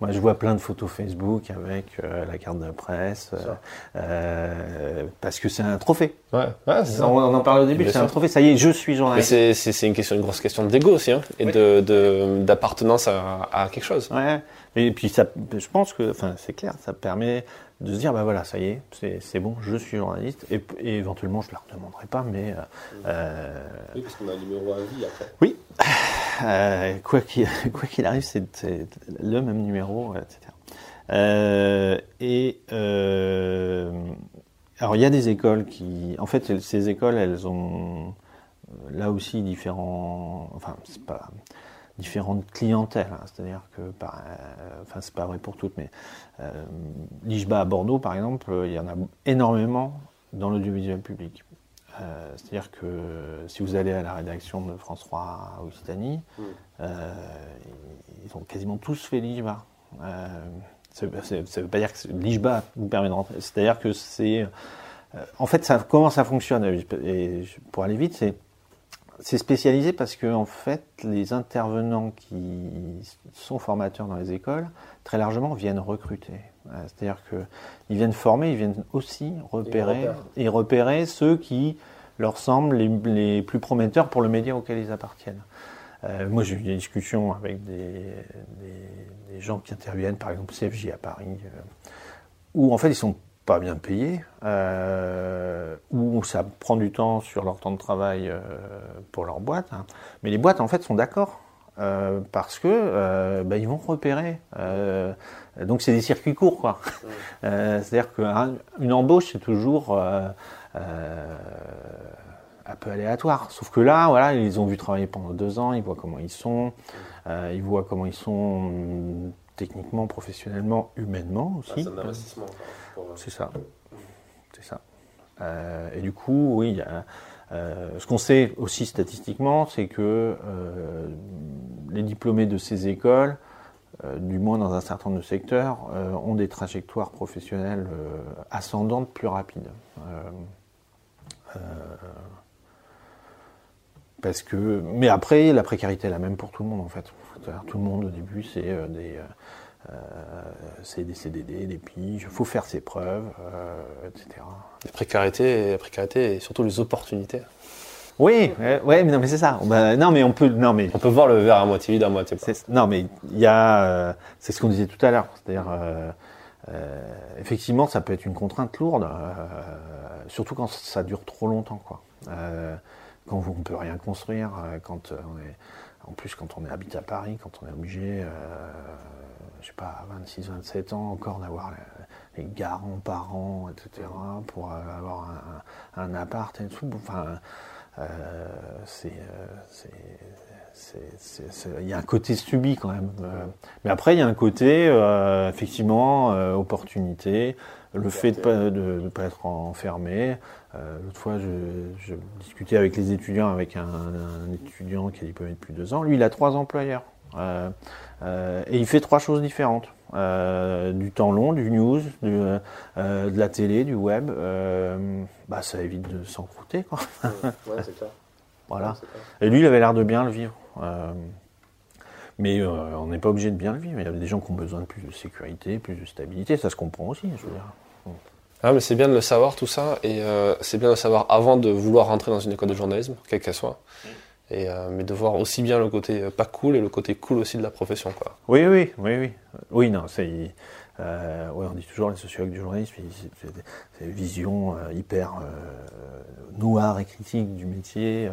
Moi, je vois plein de photos Facebook avec euh, la carte de presse, euh, euh, parce que c'est un trophée. Ouais, ouais ça. On, on en parlait au début, c'est un trophée. Ça y est, je suis journaliste. c'est, une question, une grosse question d'ego aussi, hein, et Oui. de, d'appartenance à, à quelque chose. Ouais. Et puis ça, je pense que, enfin, c'est clair, ça permet de se dire, bah voilà, ça y est, c'est bon, je suis journaliste. Et, et éventuellement, je ne leur demanderai pas, mais euh, euh, Oui, parce qu'on a un numéro à vie après. Oui, Euh, quoi qu'il arrive, c'est le même numéro, etc. Euh, et alors il y a des écoles qui, en fait, ces écoles, elles ont là aussi différents, enfin c'est pas différentes clientèles, hein. c'est-à-dire que, par, euh, enfin c'est pas vrai pour toutes, mais euh, l'IJBA à Bordeaux, par exemple, il y en a énormément dans l'audiovisuel public. Euh, C'est-à-dire que si vous allez à la rédaction de France 3 Occitanie, Mm. euh, ils ont quasiment tous fait l'IJBA. Euh, ça ne veut pas dire que l'IJBA vous permet de rentrer. C'est-à-dire que c'est. euh, en fait, ça, comment ça fonctionne Et pour aller vite, c'est. C'est spécialisé parce que en fait, les intervenants qui sont formateurs dans les écoles, très largement, viennent recruter. Euh, C'est-à-dire qu'ils viennent former, ils viennent aussi repérer et repérer ceux qui leur semblent les, les plus prometteurs pour le média auquel ils appartiennent. Euh, moi, j'ai eu des discussions avec des, des- des gens qui interviennent, par exemple CFJ à Paris, euh, où en fait ils sont pas bien payés, euh, où ça prend du temps sur leur temps de travail euh, pour leur boîte, hein. mais les boîtes en fait sont d'accord. euh, parce que bah, ils vont repérer. Donc c'est des circuits courts, quoi. C'est-à-dire qu'une embauche c'est toujours un peu aléatoire. Sauf que là, voilà, ils ont vu travailler pendant deux ans, ils voient comment ils sont, ils voient comment ils sont techniquement, professionnellement, humainement aussi. investissement. C'est ça. C'est ça. Euh, et du coup, oui, il y a, euh, ce qu'on sait aussi statistiquement, c'est que euh, les diplômés de ces écoles, euh, du moins dans un certain nombre de secteurs, euh, ont des trajectoires professionnelles euh, ascendantes plus rapides. Euh, euh, parce que, mais après, la précarité est la même pour tout le monde en fait. Tout le monde au début, c'est euh, des, euh, c'est des CDD, des piges, il faut faire ses preuves, euh, etc. La précarité, la précarité et surtout les opportunités. Oui, ouais, ouais, mais non, mais c'est ça. Bah, non, mais on peut, non, mais On peut voir le verre à moitié vide, à moitié plein. c'est- non, mais il y a, euh, c'est ce qu'on disait tout à l'heure. C'est-à-dire, euh, euh, effectivement, ça peut être une contrainte lourde, euh, surtout quand ça dure trop longtemps, quoi. Euh, quand on peut rien construire, euh, quand euh, on est, en plus quand on est habite à Paris, quand on est obligé, euh, je sais pas, à 26, 27 ans encore d'avoir les, garants parents, etc. pour euh, avoir un, appart et tout. Enfin, c'est, il y a un côté subi quand même. Mais après, il y a un côté, effectivement, opportunité, le fait de de pas être enfermé. Euh, L'autre fois, je, je discutais avec les étudiants, avec un, un étudiant qui a diplômé depuis deux ans. Lui, il a trois employeurs. Euh, euh, et il fait trois choses différentes. Du temps long, du news, du, de la télé, du web. Bah, ça évite de s'encrouter. Ouais, c'est clair. Voilà. Et lui, il avait l'air de bien le vivre. Mais euh, on n'est pas obligé de bien le vivre. Il y a des gens qui ont besoin de plus de sécurité, plus de stabilité. Ça se comprend aussi, je veux dire. Ah, mais c'est bien de le savoir tout ça, et euh, c'est bien de le savoir avant de vouloir rentrer dans une école de journalisme, quelle qu'elle soit. Et, euh, mais de voir aussi bien le côté euh, pas cool et le côté cool aussi de la profession. Quoi. Oui, oui, oui, oui. Oui, non, c'est. Euh, ouais, on dit toujours les sociologues du journalisme, c'est une vision euh, hyper euh, noire et critique du métier.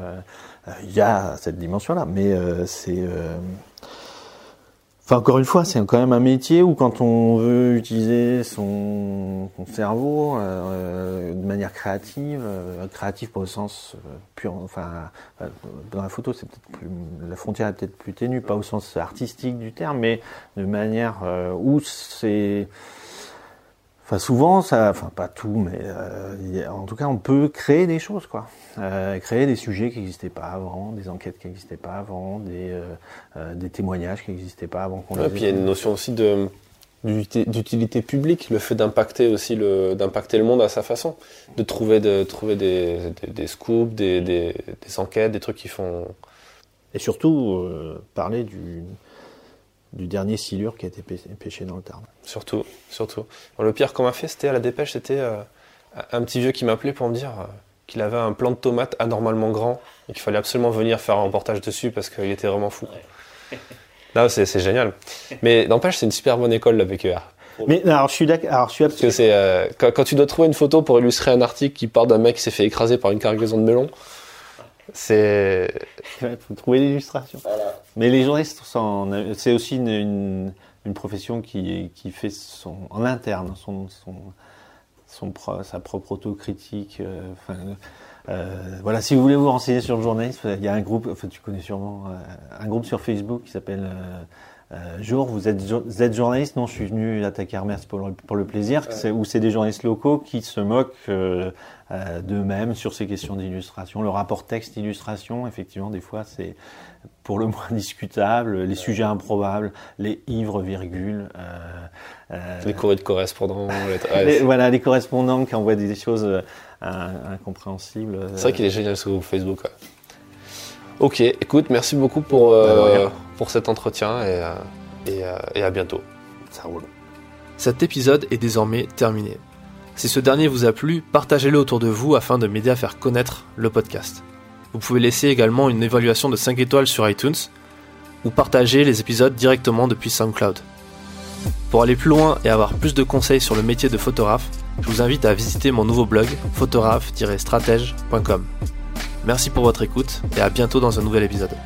Il y a cette dimension-là, mais c'est. Euh, encore une fois, c'est quand même un métier où quand on veut utiliser son, cerveau euh, de manière créative, euh, créative pas au sens euh, pur, enfin, euh, dans la photo, c'est peut-être plus, la frontière est peut-être plus ténue, pas au sens artistique du terme, mais de manière euh, où c'est, enfin, souvent, ça, enfin, pas tout, mais euh, en tout cas, on peut créer des choses, quoi. Euh, créer des sujets qui n'existaient pas avant, des enquêtes qui n'existaient pas avant, des, euh, euh, des témoignages qui n'existaient pas avant qu'on Ouais, les puis il y a ait. une notion aussi de d'utilité publique, le fait d'impacter aussi le d'impacter le monde à sa façon, de trouver de trouver des, des, des scoops, des, des, des enquêtes, des trucs qui font Et surtout, euh, parler du, du dernier silure qui a été pê- pêché dans le Tarn. surtout surtout. Bon, le pire qu'on m'a fait, c'était à la dépêche, c'était euh, un petit vieux qui m'appelait pour me dire euh, qu'il avait un plant de tomates anormalement grand et qu'il fallait absolument venir faire un reportage dessus parce qu'il était vraiment fou. Là, c'est génial. Mais n'empêche, c'est une super bonne école la BQR. Mais alors, je suis d'accord. Alors, je suis Parce que absolument. c'est euh, quand, quand tu dois trouver une photo pour illustrer un article qui part d'un mec qui s'est fait écraser par une cargaison de melon, c'est Il faut trouver l'illustration. Mais les journalistes, sont- c'est aussi une, une, une profession qui, qui fait son, en interne son, son, son pro- sa propre autocritique. euh, enfin, euh, voilà, si vous voulez vous renseigner sur le journalisme, il y a un groupe, enfin, tu connais sûrement, euh, un groupe sur Facebook qui s'appelle euh, euh, Jour, vous êtes, jo- vous êtes journaliste Non, je suis venu attaquer Hermès pour le, pour le plaisir, Ouais. c'est- des journalistes locaux qui se moquent euh, euh, d'eux-mêmes sur ces questions d'illustration. Le rapport texte-illustration, effectivement, des fois, c'est pour le moins discutable, les sujets improbables, les ivres virgules. Euh, les courriers de correspondants. les- voilà, les correspondants qui envoient des choses in- incompréhensibles. c'est vrai qu'il est génial ce groupe Facebook. ouais. Ok, écoute, merci beaucoup pour, Bah. Pour cet entretien et, euh, euh, à bientôt. Cet épisode est désormais terminé. Si ce dernier vous a plu, partagez-le autour de vous afin de m'aider à faire connaître le podcast. Vous pouvez laisser également une évaluation de 5 étoiles sur iTunes ou partager les épisodes directement depuis SoundCloud. Pour aller plus loin et avoir plus de conseils sur le métier de photographe, je vous invite à visiter mon nouveau blog photographe-stratège.com. Merci pour votre écoute et à bientôt dans un nouvel épisode.